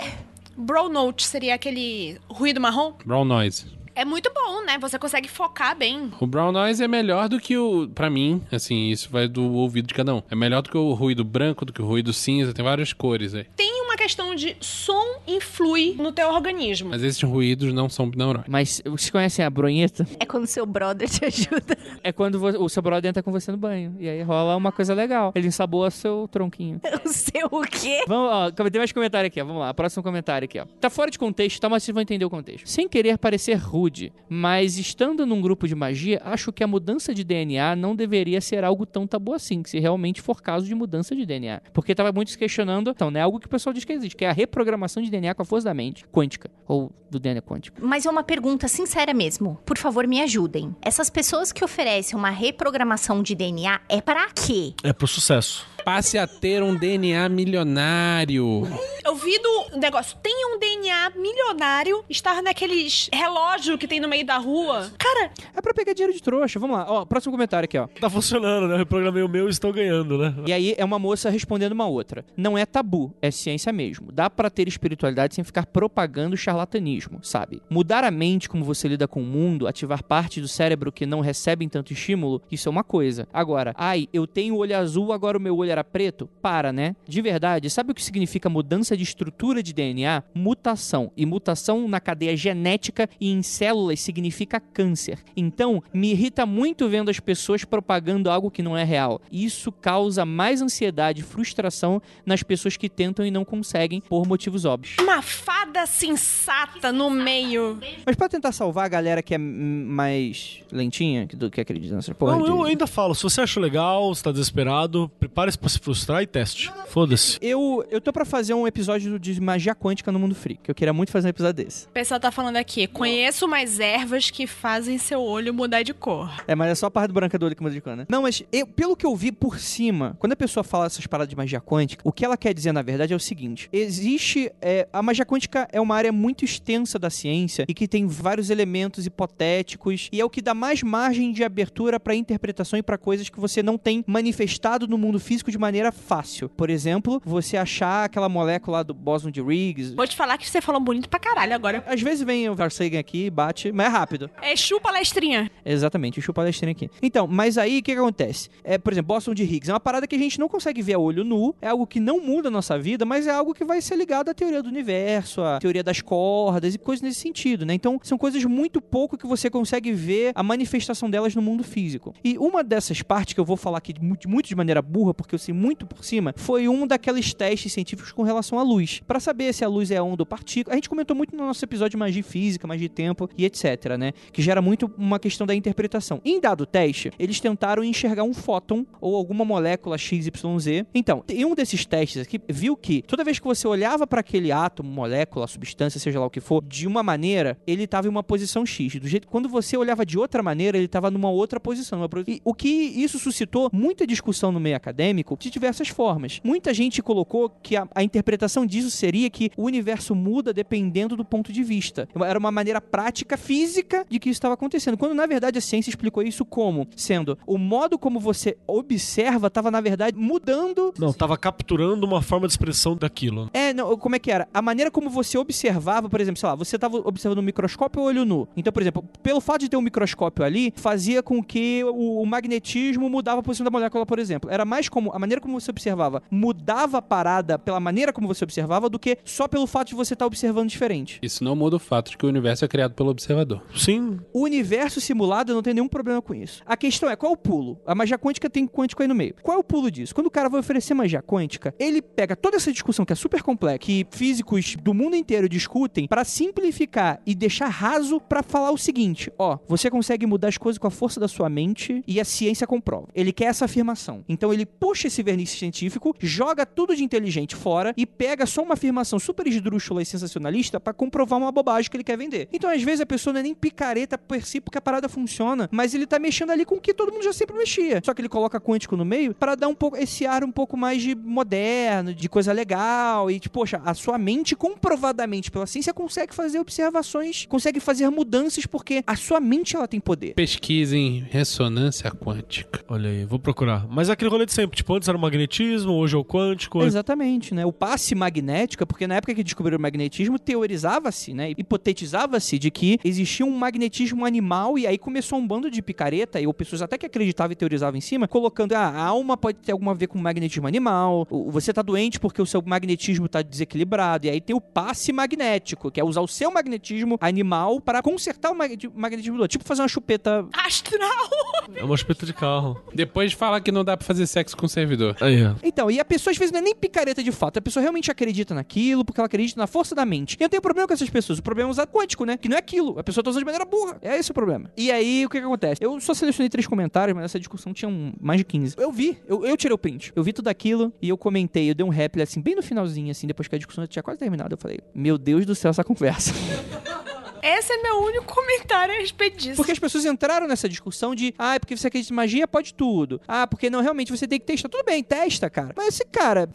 Bro Note seria aquele ruído marrom. Brown noise. É muito bom, né? Você consegue focar bem. O brown noise é melhor do que o. Pra mim, assim, isso vai do ouvido de cada um. É melhor do que o ruído branco, do que o ruído cinza, tem várias cores aí. Tem uma questão de som influi no teu organismo. Mas esses ruídos não são binaurais. Mas vocês conhecem a bronheta? É quando seu brother te ajuda. É quando o seu brother entra com você no banho. E aí rola uma coisa legal. Ele ensaboa seu tronquinho. O seu o quê? Vamos, ó, tem mais comentário aqui, ó. Vamos lá, próximo comentário aqui, ó. Tá fora de contexto, tá? Mas vocês vão entender o contexto. Sem querer parecer rude, mas estando num grupo de magia, acho que a mudança de DNA não deveria ser algo tão tabu assim, se realmente for caso de mudança de DNA. Porque tava muito se questionando, então, né? Algo que o pessoal diz que existe, que é a reprogramação de DNA com a força da mente, quântica, ou do DNA quântico. Mas é uma pergunta sincera mesmo. Por favor, me ajudem. Essas pessoas que oferecem uma reprogramação de DNA é para quê? É pro sucesso. Passe a ter um DNA milionário. Eu vi do negócio, tem um DNA milionário estar naqueles relógios que tem no meio da rua. Cara, É pra pegar dinheiro de trouxa. Vamos lá, ó, próximo comentário aqui, ó. Tá funcionando, né? Eu reprogramei o meu e estou ganhando, né? E aí é uma moça respondendo uma outra. Não é tabu, é ciência mesmo. Dá pra ter espiritualidade sem ficar propagando charlatanismo, sabe? Mudar a mente como você lida com o mundo, ativar partes do cérebro que não recebem tanto estímulo, isso é uma coisa. Agora, ai, eu tenho olho azul, agora o meu olho era preto? Para, né? De verdade, sabe o que significa mudança de estrutura de DNA? Mutação. E mutação na cadeia genética e em células significa câncer. Então, me irrita muito vendo as pessoas propagando algo que não é real. Isso causa mais ansiedade e frustração nas pessoas que tentam e não conseguem por motivos óbvios. uma fada sensata no meio. Mas pra tentar salvar a galera que é mais lentinha que do que acredita nessas porra Não, de- eu ainda falo, se você acha legal, você tá desesperado, prepare-se pra se frustrar e teste. Foda-se. Eu, eu tô pra fazer um episódio de magia quântica no mundo freak. Eu queria muito fazer um episódio desse. O pessoal tá falando aqui, conheço umas ervas que fazem seu olho mudar de cor. É, mas é só a parte branca do olho que muda de cor, né? Não, mas eu- pelo que eu vi por cima, quando a pessoa fala essas paradas de magia quântica, o que ela quer dizer, na verdade, é o seguinte: existe. é, a magia quântica é uma área muito extensa da ciência e que tem vários elementos hipotéticos e é o que dá mais margem de abertura para interpretação e para coisas que você não tem manifestado no mundo físico de maneira fácil. Por exemplo, você achar aquela molécula lá do bóson de Riggs. Vou te falar que você falou bonito pra caralho agora. Às vezes vem o Carl Sagan aqui bate, mas é rápido. É chu palestrinha. Exatamente, o palestrinha aqui. Então, mas aí o que, que acontece? É, por exemplo, Boston de Higgs é uma parada que a gente não consegue ver a olho nu, é algo que não muda a nossa vida, mas é algo que vai ser ligado à teoria do universo, à teoria das cordas e coisas nesse sentido, né? Então, são coisas muito pouco que você consegue ver a manifestação delas no mundo físico. E uma dessas partes que eu vou falar aqui muito, muito de maneira burra, porque eu sei muito por cima, foi um daqueles testes científicos com relação à luz. Pra saber se a luz é onda ou partícula. A gente comentou muito no nosso episódio de magia física, magia de tempo e etc, né? Que gera muito uma questão da interpretação. Em dado teste, eles tentaram enxergar um fóton ou alguma molécula XYZ. Então, em um desses testes aqui, viu que toda vez que você olhava para aquele átomo, molécula, substância, seja lá o que for, de uma maneira, ele estava em uma posição X. Do jeito quando você olhava de outra maneira, ele estava numa outra posição. E o que isso suscitou muita discussão no meio acadêmico de diversas formas. Muita gente colocou que a, a interpretação disso seria que o universo muda dependendo do ponto de vista. Era uma maneira prática, física, de que isso estava acontecendo. Quando na verdade a ciência explicou isso como sendo o modo como você observa estava na verdade mudando Não, tava capturando uma forma de expressão daquilo. é, não, como é que era? A maneira como você observava, por exemplo, sei lá, você estava observando um microscópio ou olho nu. Então, por exemplo, pelo fato de ter um microscópio ali, fazia com que o, o magnetismo mudava a posição da molécula, por exemplo. Era mais como a maneira como você observava mudava a parada pela maneira como você observava do que só pelo fato de você estar observando diferente. Isso não muda o fato de que o universo é criado pelo observador. Sim, O universo simulado eu não tem nenhum problema com isso. A questão é qual é o pulo? A magia quântica tem quântico aí no meio. Qual é o pulo disso? Quando o cara vai oferecer magia quântica, ele pega toda essa discussão que é super complexa, que físicos do mundo inteiro discutem, pra simplificar e deixar raso pra falar o seguinte: ó, você consegue mudar as coisas com a força da sua mente e a ciência comprova. Ele quer essa afirmação. Então ele puxa esse verniz científico, joga tudo de inteligente fora e pega só uma afirmação super esdrúxula e sensacionalista pra comprovar uma bobagem que ele quer vender. Então às vezes a pessoa não é nem picareta per si porque a parada funciona, mas ele tá mexendo ali com o que todo mundo já sempre mexia. Só que ele coloca quântico no meio para dar um pouco esse ar um pouco mais de moderno, de coisa legal e tipo, poxa, a sua mente comprovadamente pela ciência consegue fazer observações, consegue fazer mudanças porque a sua mente ela tem poder. Pesquisa em ressonância quântica. olha aí, vou procurar. Mas é aquele rolê de sempre, tipo, antes era o magnetismo, hoje é o quântico. Exatamente, né? O passe magnético, porque na época que descobriram o magnetismo, teorizava-se, né? Hipotetizava-se de que existia um magnetismo animal e aí começou um bando de picareta, e pessoas até que acreditavam e teorizavam em cima, colocando, ah, a alma pode ter alguma a ver com o magnetismo animal, o- você tá doente porque o seu magnetismo tá desequilibrado, e aí tem o passe magnético, que é usar o seu magnetismo animal para consertar o mag- magnetismo do outro. Tipo fazer uma chupeta Astral! É uma espeta de carro. Depois fala que não dá pra fazer sexo com o servidor. Aí, ó. Então, e a pessoa às vezes não é nem picareta de fato, a pessoa realmente acredita naquilo, porque ela acredita na força da mente. E eu tenho problema com essas pessoas, o problema é usar quântico, né? Que não é aquilo, a pessoa tá usando de maneira burra. É esse o problema. E aí, o que que acontece? Eu só selecionei três comentários, mas essa discussão tinha um- mais de 15. Eu vi, eu, eu tirei o print. Eu vi tudo aquilo e eu comentei, eu dei um rap assim, bem no finalzinho, assim, depois que a discussão já tinha quase terminado. Eu falei, meu Deus do céu, essa conversa. Esse é meu único comentário a respeito disso. Porque as pessoas entraram nessa discussão de, ah, é porque você acredita em magia, pode tudo. Ah, porque não, realmente você tem que testar. Tudo bem, testa, cara. Mas esse cara.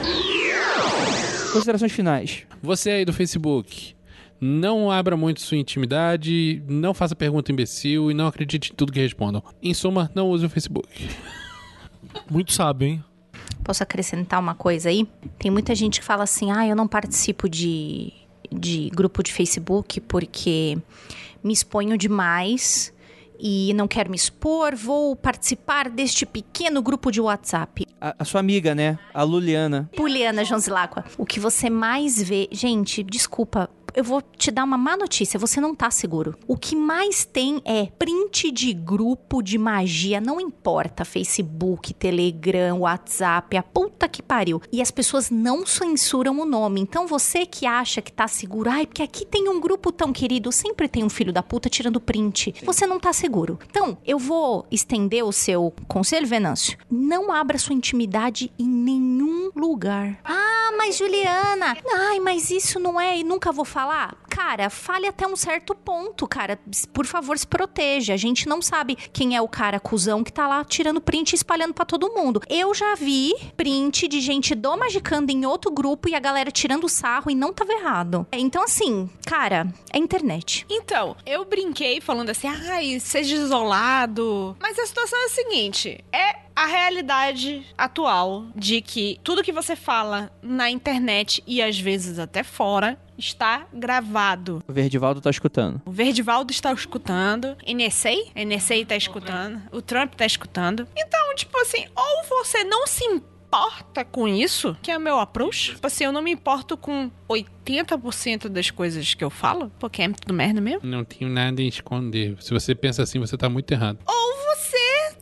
Considerações finais. Você aí do Facebook, não abra muito sua intimidade, não faça pergunta imbecil e não acredite em tudo que respondam. Em suma, não use o Facebook. Muito sábio, hein? Posso acrescentar uma coisa aí? Tem muita gente que fala assim: ah, eu não participo de, de grupo de Facebook porque me exponho demais e não quero me expor, vou participar deste pequeno grupo de WhatsApp. A, a sua amiga, né? A Luliana. Poliana Jonzilacqua, o que você mais vê. Gente, desculpa. Eu vou te dar uma má notícia, você não tá seguro. O que mais tem é print de grupo de magia, não importa, Facebook, Telegram, WhatsApp, a puta que pariu. E as pessoas não censuram o nome. Então você que acha que tá seguro, ai, porque aqui tem um grupo tão querido, sempre tem um filho da puta tirando print. Você não tá seguro. Então, eu vou estender o seu conselho, Venâncio. Não abra sua intimidade em nenhum lugar. Ah, mas Juliana, ai, mas isso não é e nunca vou falar. Cara, fale até um certo ponto, cara. Por favor, se proteja. A gente não sabe quem é o cara cuzão que tá lá tirando print e espalhando pra todo mundo. Eu já vi print de gente do Magicando em outro grupo e a galera tirando sarro e não tava errado. Então, assim, cara, é internet. Então, eu brinquei falando assim, ai, seja isolado. Mas a situação é a seguinte: é a realidade atual de que tudo que você fala na internet e às vezes até fora está gravado. O Verdivaldo tá escutando. O Verdivaldo está escutando, NSA, NSA está escutando, o Trump está escutando. Então, tipo assim, ou você não se importa com isso, que é o meu approach. Tipo assim, eu não me importo com 80% das coisas que eu falo, porque é tudo merda mesmo. Não tenho nada em esconder. Se você pensa assim, você tá muito errado. Ou você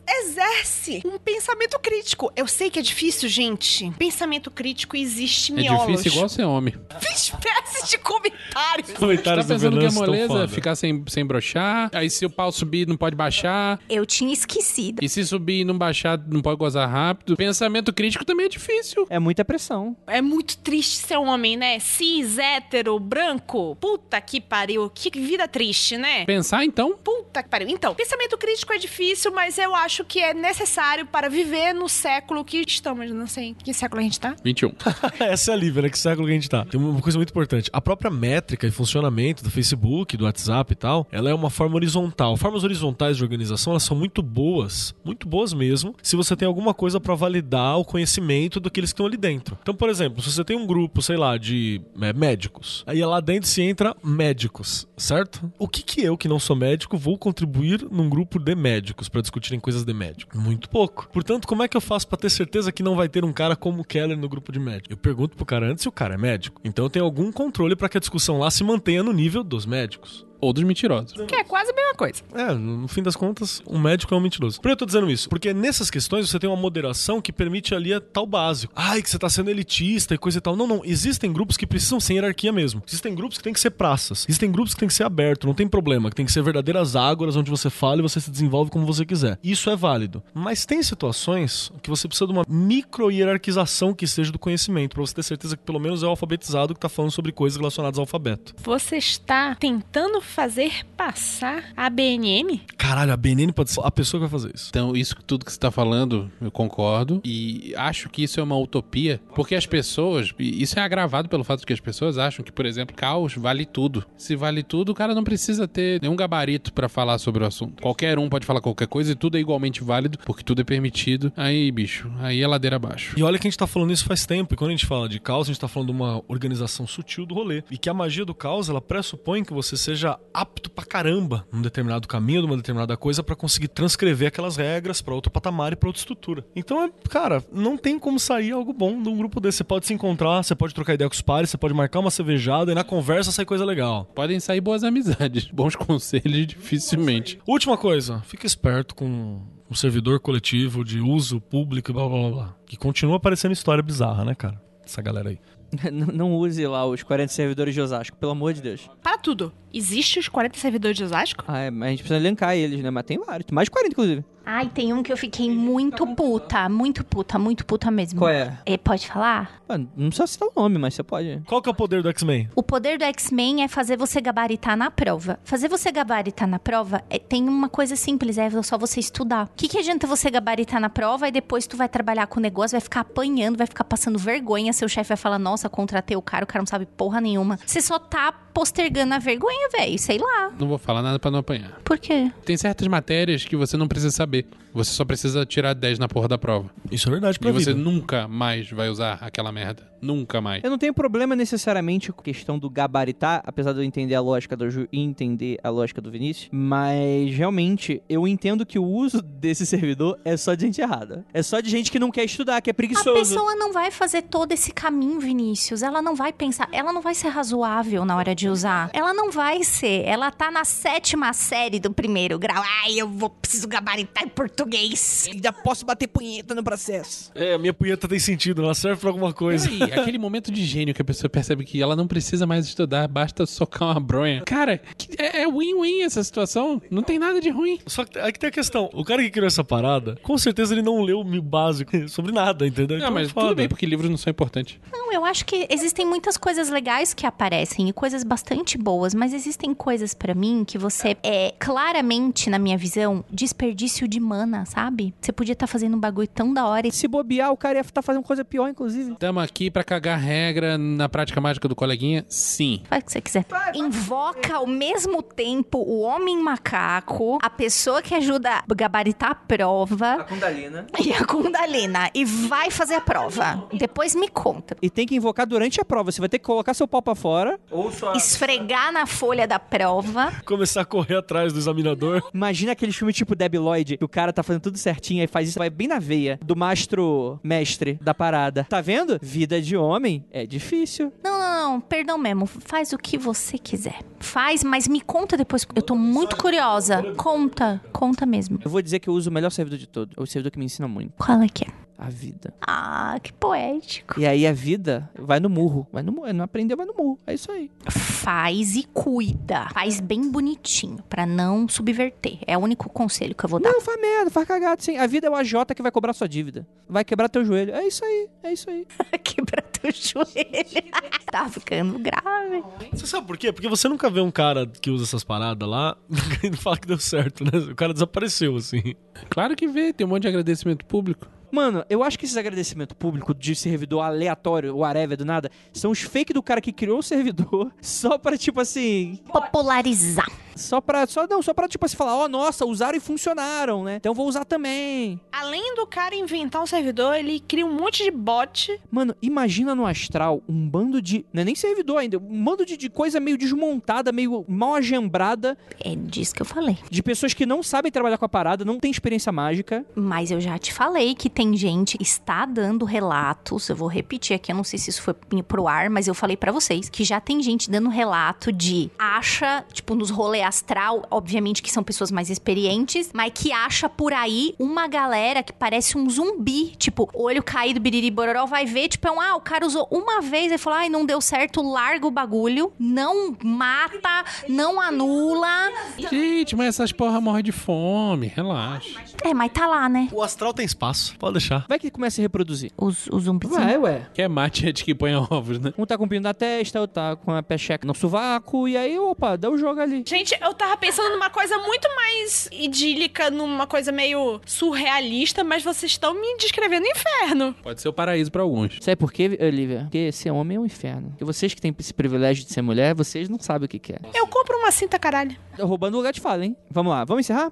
exerce um pensamento crítico. Eu sei que é difícil, gente. Pensamento crítico existe É miolos. difícil igual ser homem. Espécie de comentários. Tá Comentários do pensando que é moleza, ficar sem, sem brochar. Aí se o pau subir, não pode baixar. Eu tinha esquecido. E se subir e não baixar, não pode gozar rápido. Pensamento crítico também é difícil. É muita pressão. É muito triste ser um homem, né? Cis, hétero, branco. Puta que pariu. Que vida triste, né? Pensar então, Puta que pariu. Então, pensamento crítico é difícil, mas eu acho que é necessário para viver no século que estamos. Não sei em que século a gente tá. 21. Essa é a Lívia, né? Que século que a gente tá. Tem uma coisa muito importante. A própria métrica e funcionamento do Facebook, do WhatsApp e tal, ela é uma forma horizontal. Formas horizontais de organização, elas são muito boas, muito boas mesmo, se você tem alguma coisa pra validar o conhecimento daqueles que estão ali dentro. Então, por exemplo, se você tem um grupo, sei lá, de é, médicos, aí lá dentro se entra médicos, certo? O que que eu, que não sou médico, vou contribuir num grupo de médicos pra discutirem coisas de médico? Muito pouco. Portanto, como é que eu faço pra ter certeza que não vai ter um cara como o Keller no grupo de médico? Eu pergunto pro cara antes se o cara é médico. Então eu tenho algum controle pra que a discussão lá se mantenha no nível dos médicos. Ou dos mentirosos. Que é quase a mesma coisa. É, no fim das contas, um médico é um mentiroso. Por que eu tô dizendo isso? Porque nessas questões você tem uma moderação que permite ali a tal básico. Ai, que você tá sendo elitista e coisa e tal. Não, não. Existem grupos que precisam ser hierarquia mesmo. Existem grupos que tem que ser praças. Existem grupos que tem que ser aberto. Não tem problema. Que tem que ser verdadeiras ágoras onde você fala e você se desenvolve como você quiser. Isso é válido. Mas tem situações que você precisa de uma micro-hierarquização que seja do conhecimento. Pra você ter certeza que pelo menos é o alfabetizado que tá falando sobre coisas relacionadas ao alfabeto. Você está tentando fazer passar a BNM? Caralho, a BNN pode ser a pessoa que vai fazer isso. Então, isso tudo que você tá falando, eu concordo. E acho que isso é uma utopia. Porque as pessoas, isso é agravado pelo fato de que as pessoas acham que, por exemplo, caos vale tudo. Se vale tudo, o cara não precisa ter nenhum gabarito pra falar sobre o assunto. Qualquer um pode falar qualquer coisa e tudo é igualmente válido, porque tudo é permitido. Aí, bicho, aí é ladeira abaixo. E olha que a gente tá falando isso faz tempo, e quando a gente fala de caos, a gente tá falando de uma organização sutil do rolê. E que a magia do caos, ela pressupõe que você seja apto pra caramba num determinado caminho, numa determinada coisa, pra conseguir transcrever aquelas regras pra outro patamar e pra outra estrutura. Então, é, cara, não tem como sair algo bom de um grupo desse. Você pode se encontrar, você pode trocar ideia com os pares, você pode marcar uma cervejada e na conversa sai coisa legal. Podem sair boas amizades, bons conselhos, dificilmente. Última coisa, fica esperto com um servidor coletivo de uso público e blá blá blá blá. Que continua aparecendo história bizarra, né, cara? Essa galera aí. Não, não use lá os 40 servidores de Osasco, pelo amor de Deus. Tudo. Existe os 40 servidores de Osasco? Ah, é, mas a gente precisa elencar eles, né? Mas tem vários. Tem mais de 40, inclusive. Ai, tem um que eu fiquei muito puta, muito puta, muito puta mesmo. Qual é? É, pode falar? Ah, não precisa citar o nome, mas você pode. Qual que é o poder do X-Men? O poder do X-Men é fazer você gabaritar na prova. Fazer você gabaritar na prova é- tem uma coisa simples, é só você estudar. O que, que adianta você gabaritar na prova e depois tu vai trabalhar com o negócio, vai ficar apanhando, vai ficar passando vergonha, seu chefe vai falar, nossa, contratei o cara, o cara não sabe porra nenhuma. Você só tá postergando a vergonha, velho, sei lá. Não vou falar nada pra não apanhar. Por quê? Tem certas matérias que você não precisa saber. Você só precisa tirar 10 na porra da prova. Isso é verdade pra E você vida. nunca mais vai usar aquela merda. Nunca mais. Eu não tenho problema necessariamente com a questão do gabaritar, apesar de eu entender a lógica do Ju e entender a lógica do Vinícius, mas realmente eu entendo que o uso desse servidor é só de gente errada. É só de gente que não quer estudar, que é A preguiçoso. pessoa não vai fazer todo esse caminho, Vinícius. Ela não vai pensar, ela não vai ser razoável na hora de usar. Ela não vai ser. Ela tá na sétima série do primeiro grau. Ai, eu vou preciso gabaritar em português. Ainda posso bater punheta no processo. É, a minha punheta tem sentido, ela serve pra alguma coisa. Aí, aquele momento de gênio que a pessoa percebe que ela não precisa mais estudar, basta socar uma bronha. Cara, que- é é win-win essa situação. Não tem nada de ruim. Só que aí que tem a questão. O cara que criou essa parada, com certeza ele não leu o básico sobre nada, entendeu? Não, Então é mas foda. tudo bem, porque livros não são importantes. Não, eu acho que existem muitas coisas legais que aparecem e coisas bastante boas, mas existem coisas pra mim que você é claramente, na minha visão, desperdício de mana, sabe? Você podia estar fazendo um bagulho tão da hora e Se bobear, o cara ia estar fazendo coisa pior, inclusive. Tamo aqui pra cagar regra na prática mágica do coleguinha? Sim. faz o que você quiser. Invoca ao mesmo tempo o homem macaco, a pessoa que ajuda a gabaritar a prova Kundalina. e a Kundalina e vai fazer a prova. Depois me conta. E tem que invocar durante a prova. Você vai ter que colocar seu pau pra fora. Ou sua... Esfregar na folha da prova. Começar a correr atrás do examinador. Imagina aquele filme tipo Debbie Lloyd, que o cara tá fazendo tudo certinho e faz isso, vai bem na veia do mastro mestre da parada. Tá vendo? Vida de homem é difícil. Não, não, não, perdão mesmo. Faz o que você quiser. Faz, mas me conta depois. Eu tô muito curiosa. Conta, conta mesmo. Eu vou dizer que eu uso o melhor servidor de todo. É o servidor que me ensina muito. Qual é que é? A vida. Ah, que poético. E aí a vida vai no murro. Vai no murro. Não aprendeu, vai no murro. É isso aí. Faz e cuida. Faz bem bonitinho, pra não subverter. É o único conselho que eu vou dar. Não, faz merda, faz cagada, sim. A vida é o AJ que vai cobrar sua dívida. Vai quebrar teu joelho. É isso aí, é isso aí. Quebrar teu joelho. tá ficando grave. Você sabe por quê? Porque você nunca vê um cara que usa essas paradas lá e fala que deu certo, né? O cara desapareceu, assim. Claro que vê, tem um monte de agradecimento público. Mano, eu acho que esses agradecimentos públicos de servidor aleatório, whatever, do nada, são os fake do cara que criou o servidor só pra, tipo assim, Popularizar. Só pra, só, não, só pra, tipo assim, falar, ó, nossa, usaram e funcionaram, né? Então vou usar também. Além do cara inventar um servidor, ele cria um monte de bot. Mano, imagina no Astral um bando de, não é nem servidor ainda, um bando de, de coisa meio desmontada, meio mal agembrada, É disso que eu falei. de pessoas que não sabem trabalhar com a parada, não tem experiência mágica. Mas eu já te falei que tem gente que está dando relatos. Eu vou repetir aqui, eu não sei se isso foi pro ar, mas eu falei pra vocês que já tem gente dando relato de acha, tipo, nos rolê astral, obviamente que são pessoas mais experientes, mas que acha por aí uma galera que parece um zumbi, tipo, olho caído, biriri bororó, vai ver, tipo, é um, ah, o cara usou uma vez e falou, ai, não deu certo, larga o bagulho, não mata, não anula. Gente, mas essas porra morrem de fome, relaxa. É, mas tá lá, né? O astral tem espaço, pode deixar. Vai que começa a se reproduzir. Os, os zumbis. ué. Que é mate de que põe ovos, né? Um tá com o pino na testa, outro tá com a pecheca no sovaco, e aí, opa, dá o jogo ali. Gente, eu tava pensando numa coisa muito mais idílica, numa coisa meio surrealista, mas vocês estão me descrevendo inferno. Pode ser o paraíso pra alguns. Sabe por quê, Olivia? Porque ser homem é um inferno. Porque vocês que têm esse privilégio de ser mulher, vocês não sabem o que, que é. Eu compro uma cinta, caralho. Tô roubando o lugar de fala, hein? Vamos lá, vamos encerrar?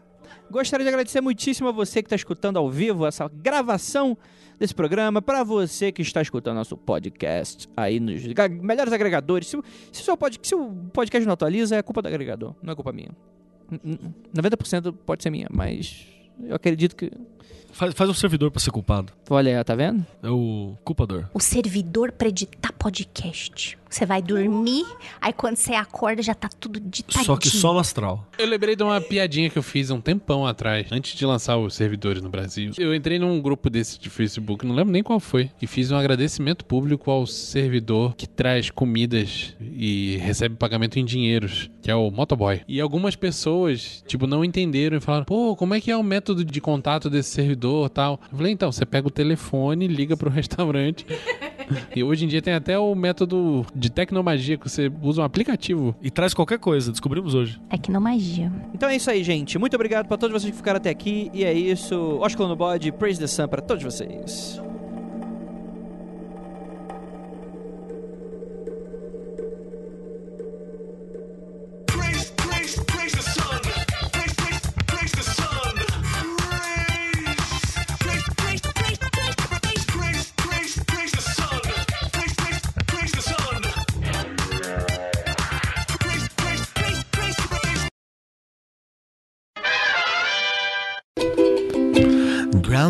Gostaria de agradecer muitíssimo a você que está escutando ao vivo essa gravação desse programa, para você que está escutando nosso podcast aí nos melhores agregadores. Se, o- se, o seu pod, se o podcast não atualiza, é culpa do agregador, não é culpa minha. N- n- 90% pode ser minha, mas eu acredito que. Faz, faz um servidor pra ser culpado. Olha, aí, tá vendo? É o culpador. o servidor pra editar podcast. Você vai dormir, aí quando você acorda já tá tudo ditadinho. Só que só no astral. Eu lembrei de uma piadinha que eu fiz há um tempão atrás, antes de lançar os servidores no Brasil. Eu entrei num grupo desse de Facebook, não lembro nem qual foi, e fiz um agradecimento público ao servidor que traz comidas e recebe pagamento em dinheiros, que é o Motoboy. E algumas pessoas, tipo, não entenderam e falaram: pô, como é que é o método de contato desse servidor tal? Eu falei: então, você pega o telefone, liga pro restaurante. E hoje em dia tem até o método de tecnomagia, que você usa um aplicativo E traz qualquer coisa, descobrimos hoje. É que não magia. Então é isso aí, gente. Muito obrigado pra todos vocês que ficaram até aqui. E é isso. Oscar no bode, Praise the Sun pra todos vocês.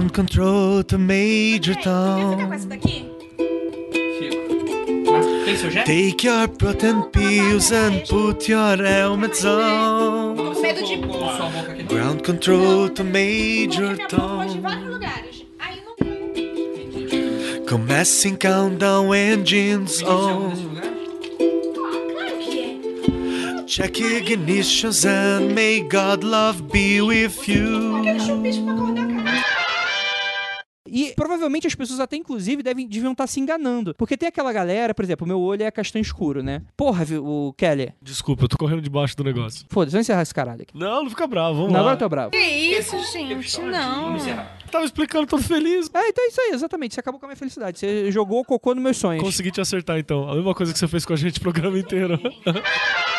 Ground control to Major com Tom. essa daqui? Tem seu jet? Take your protein pills and put your helmets on. Com medo de Ground control to Major Tom. Commencing countdown engines on. Claro que é. Check ignitions and may God love be with you. E provavelmente as pessoas até, inclusive, devem, deviam estar se enganando. Porque tem aquela galera, por exemplo, o meu olho é castanho escuro, né? Porra, viu, o Kelly. Desculpa, eu tô correndo debaixo do negócio. Foda-se, vamos encerrar esse caralho aqui. Não, não fica bravo, vamos Não, lá. agora eu tô bravo. Que isso, gente? Não. Tava explicando, todo feliz. É, então é isso aí, exatamente. Você acabou com a minha felicidade. Você jogou o cocô nos meus sonhos. Consegui te acertar, então. A mesma coisa que você fez com a gente o programa inteiro.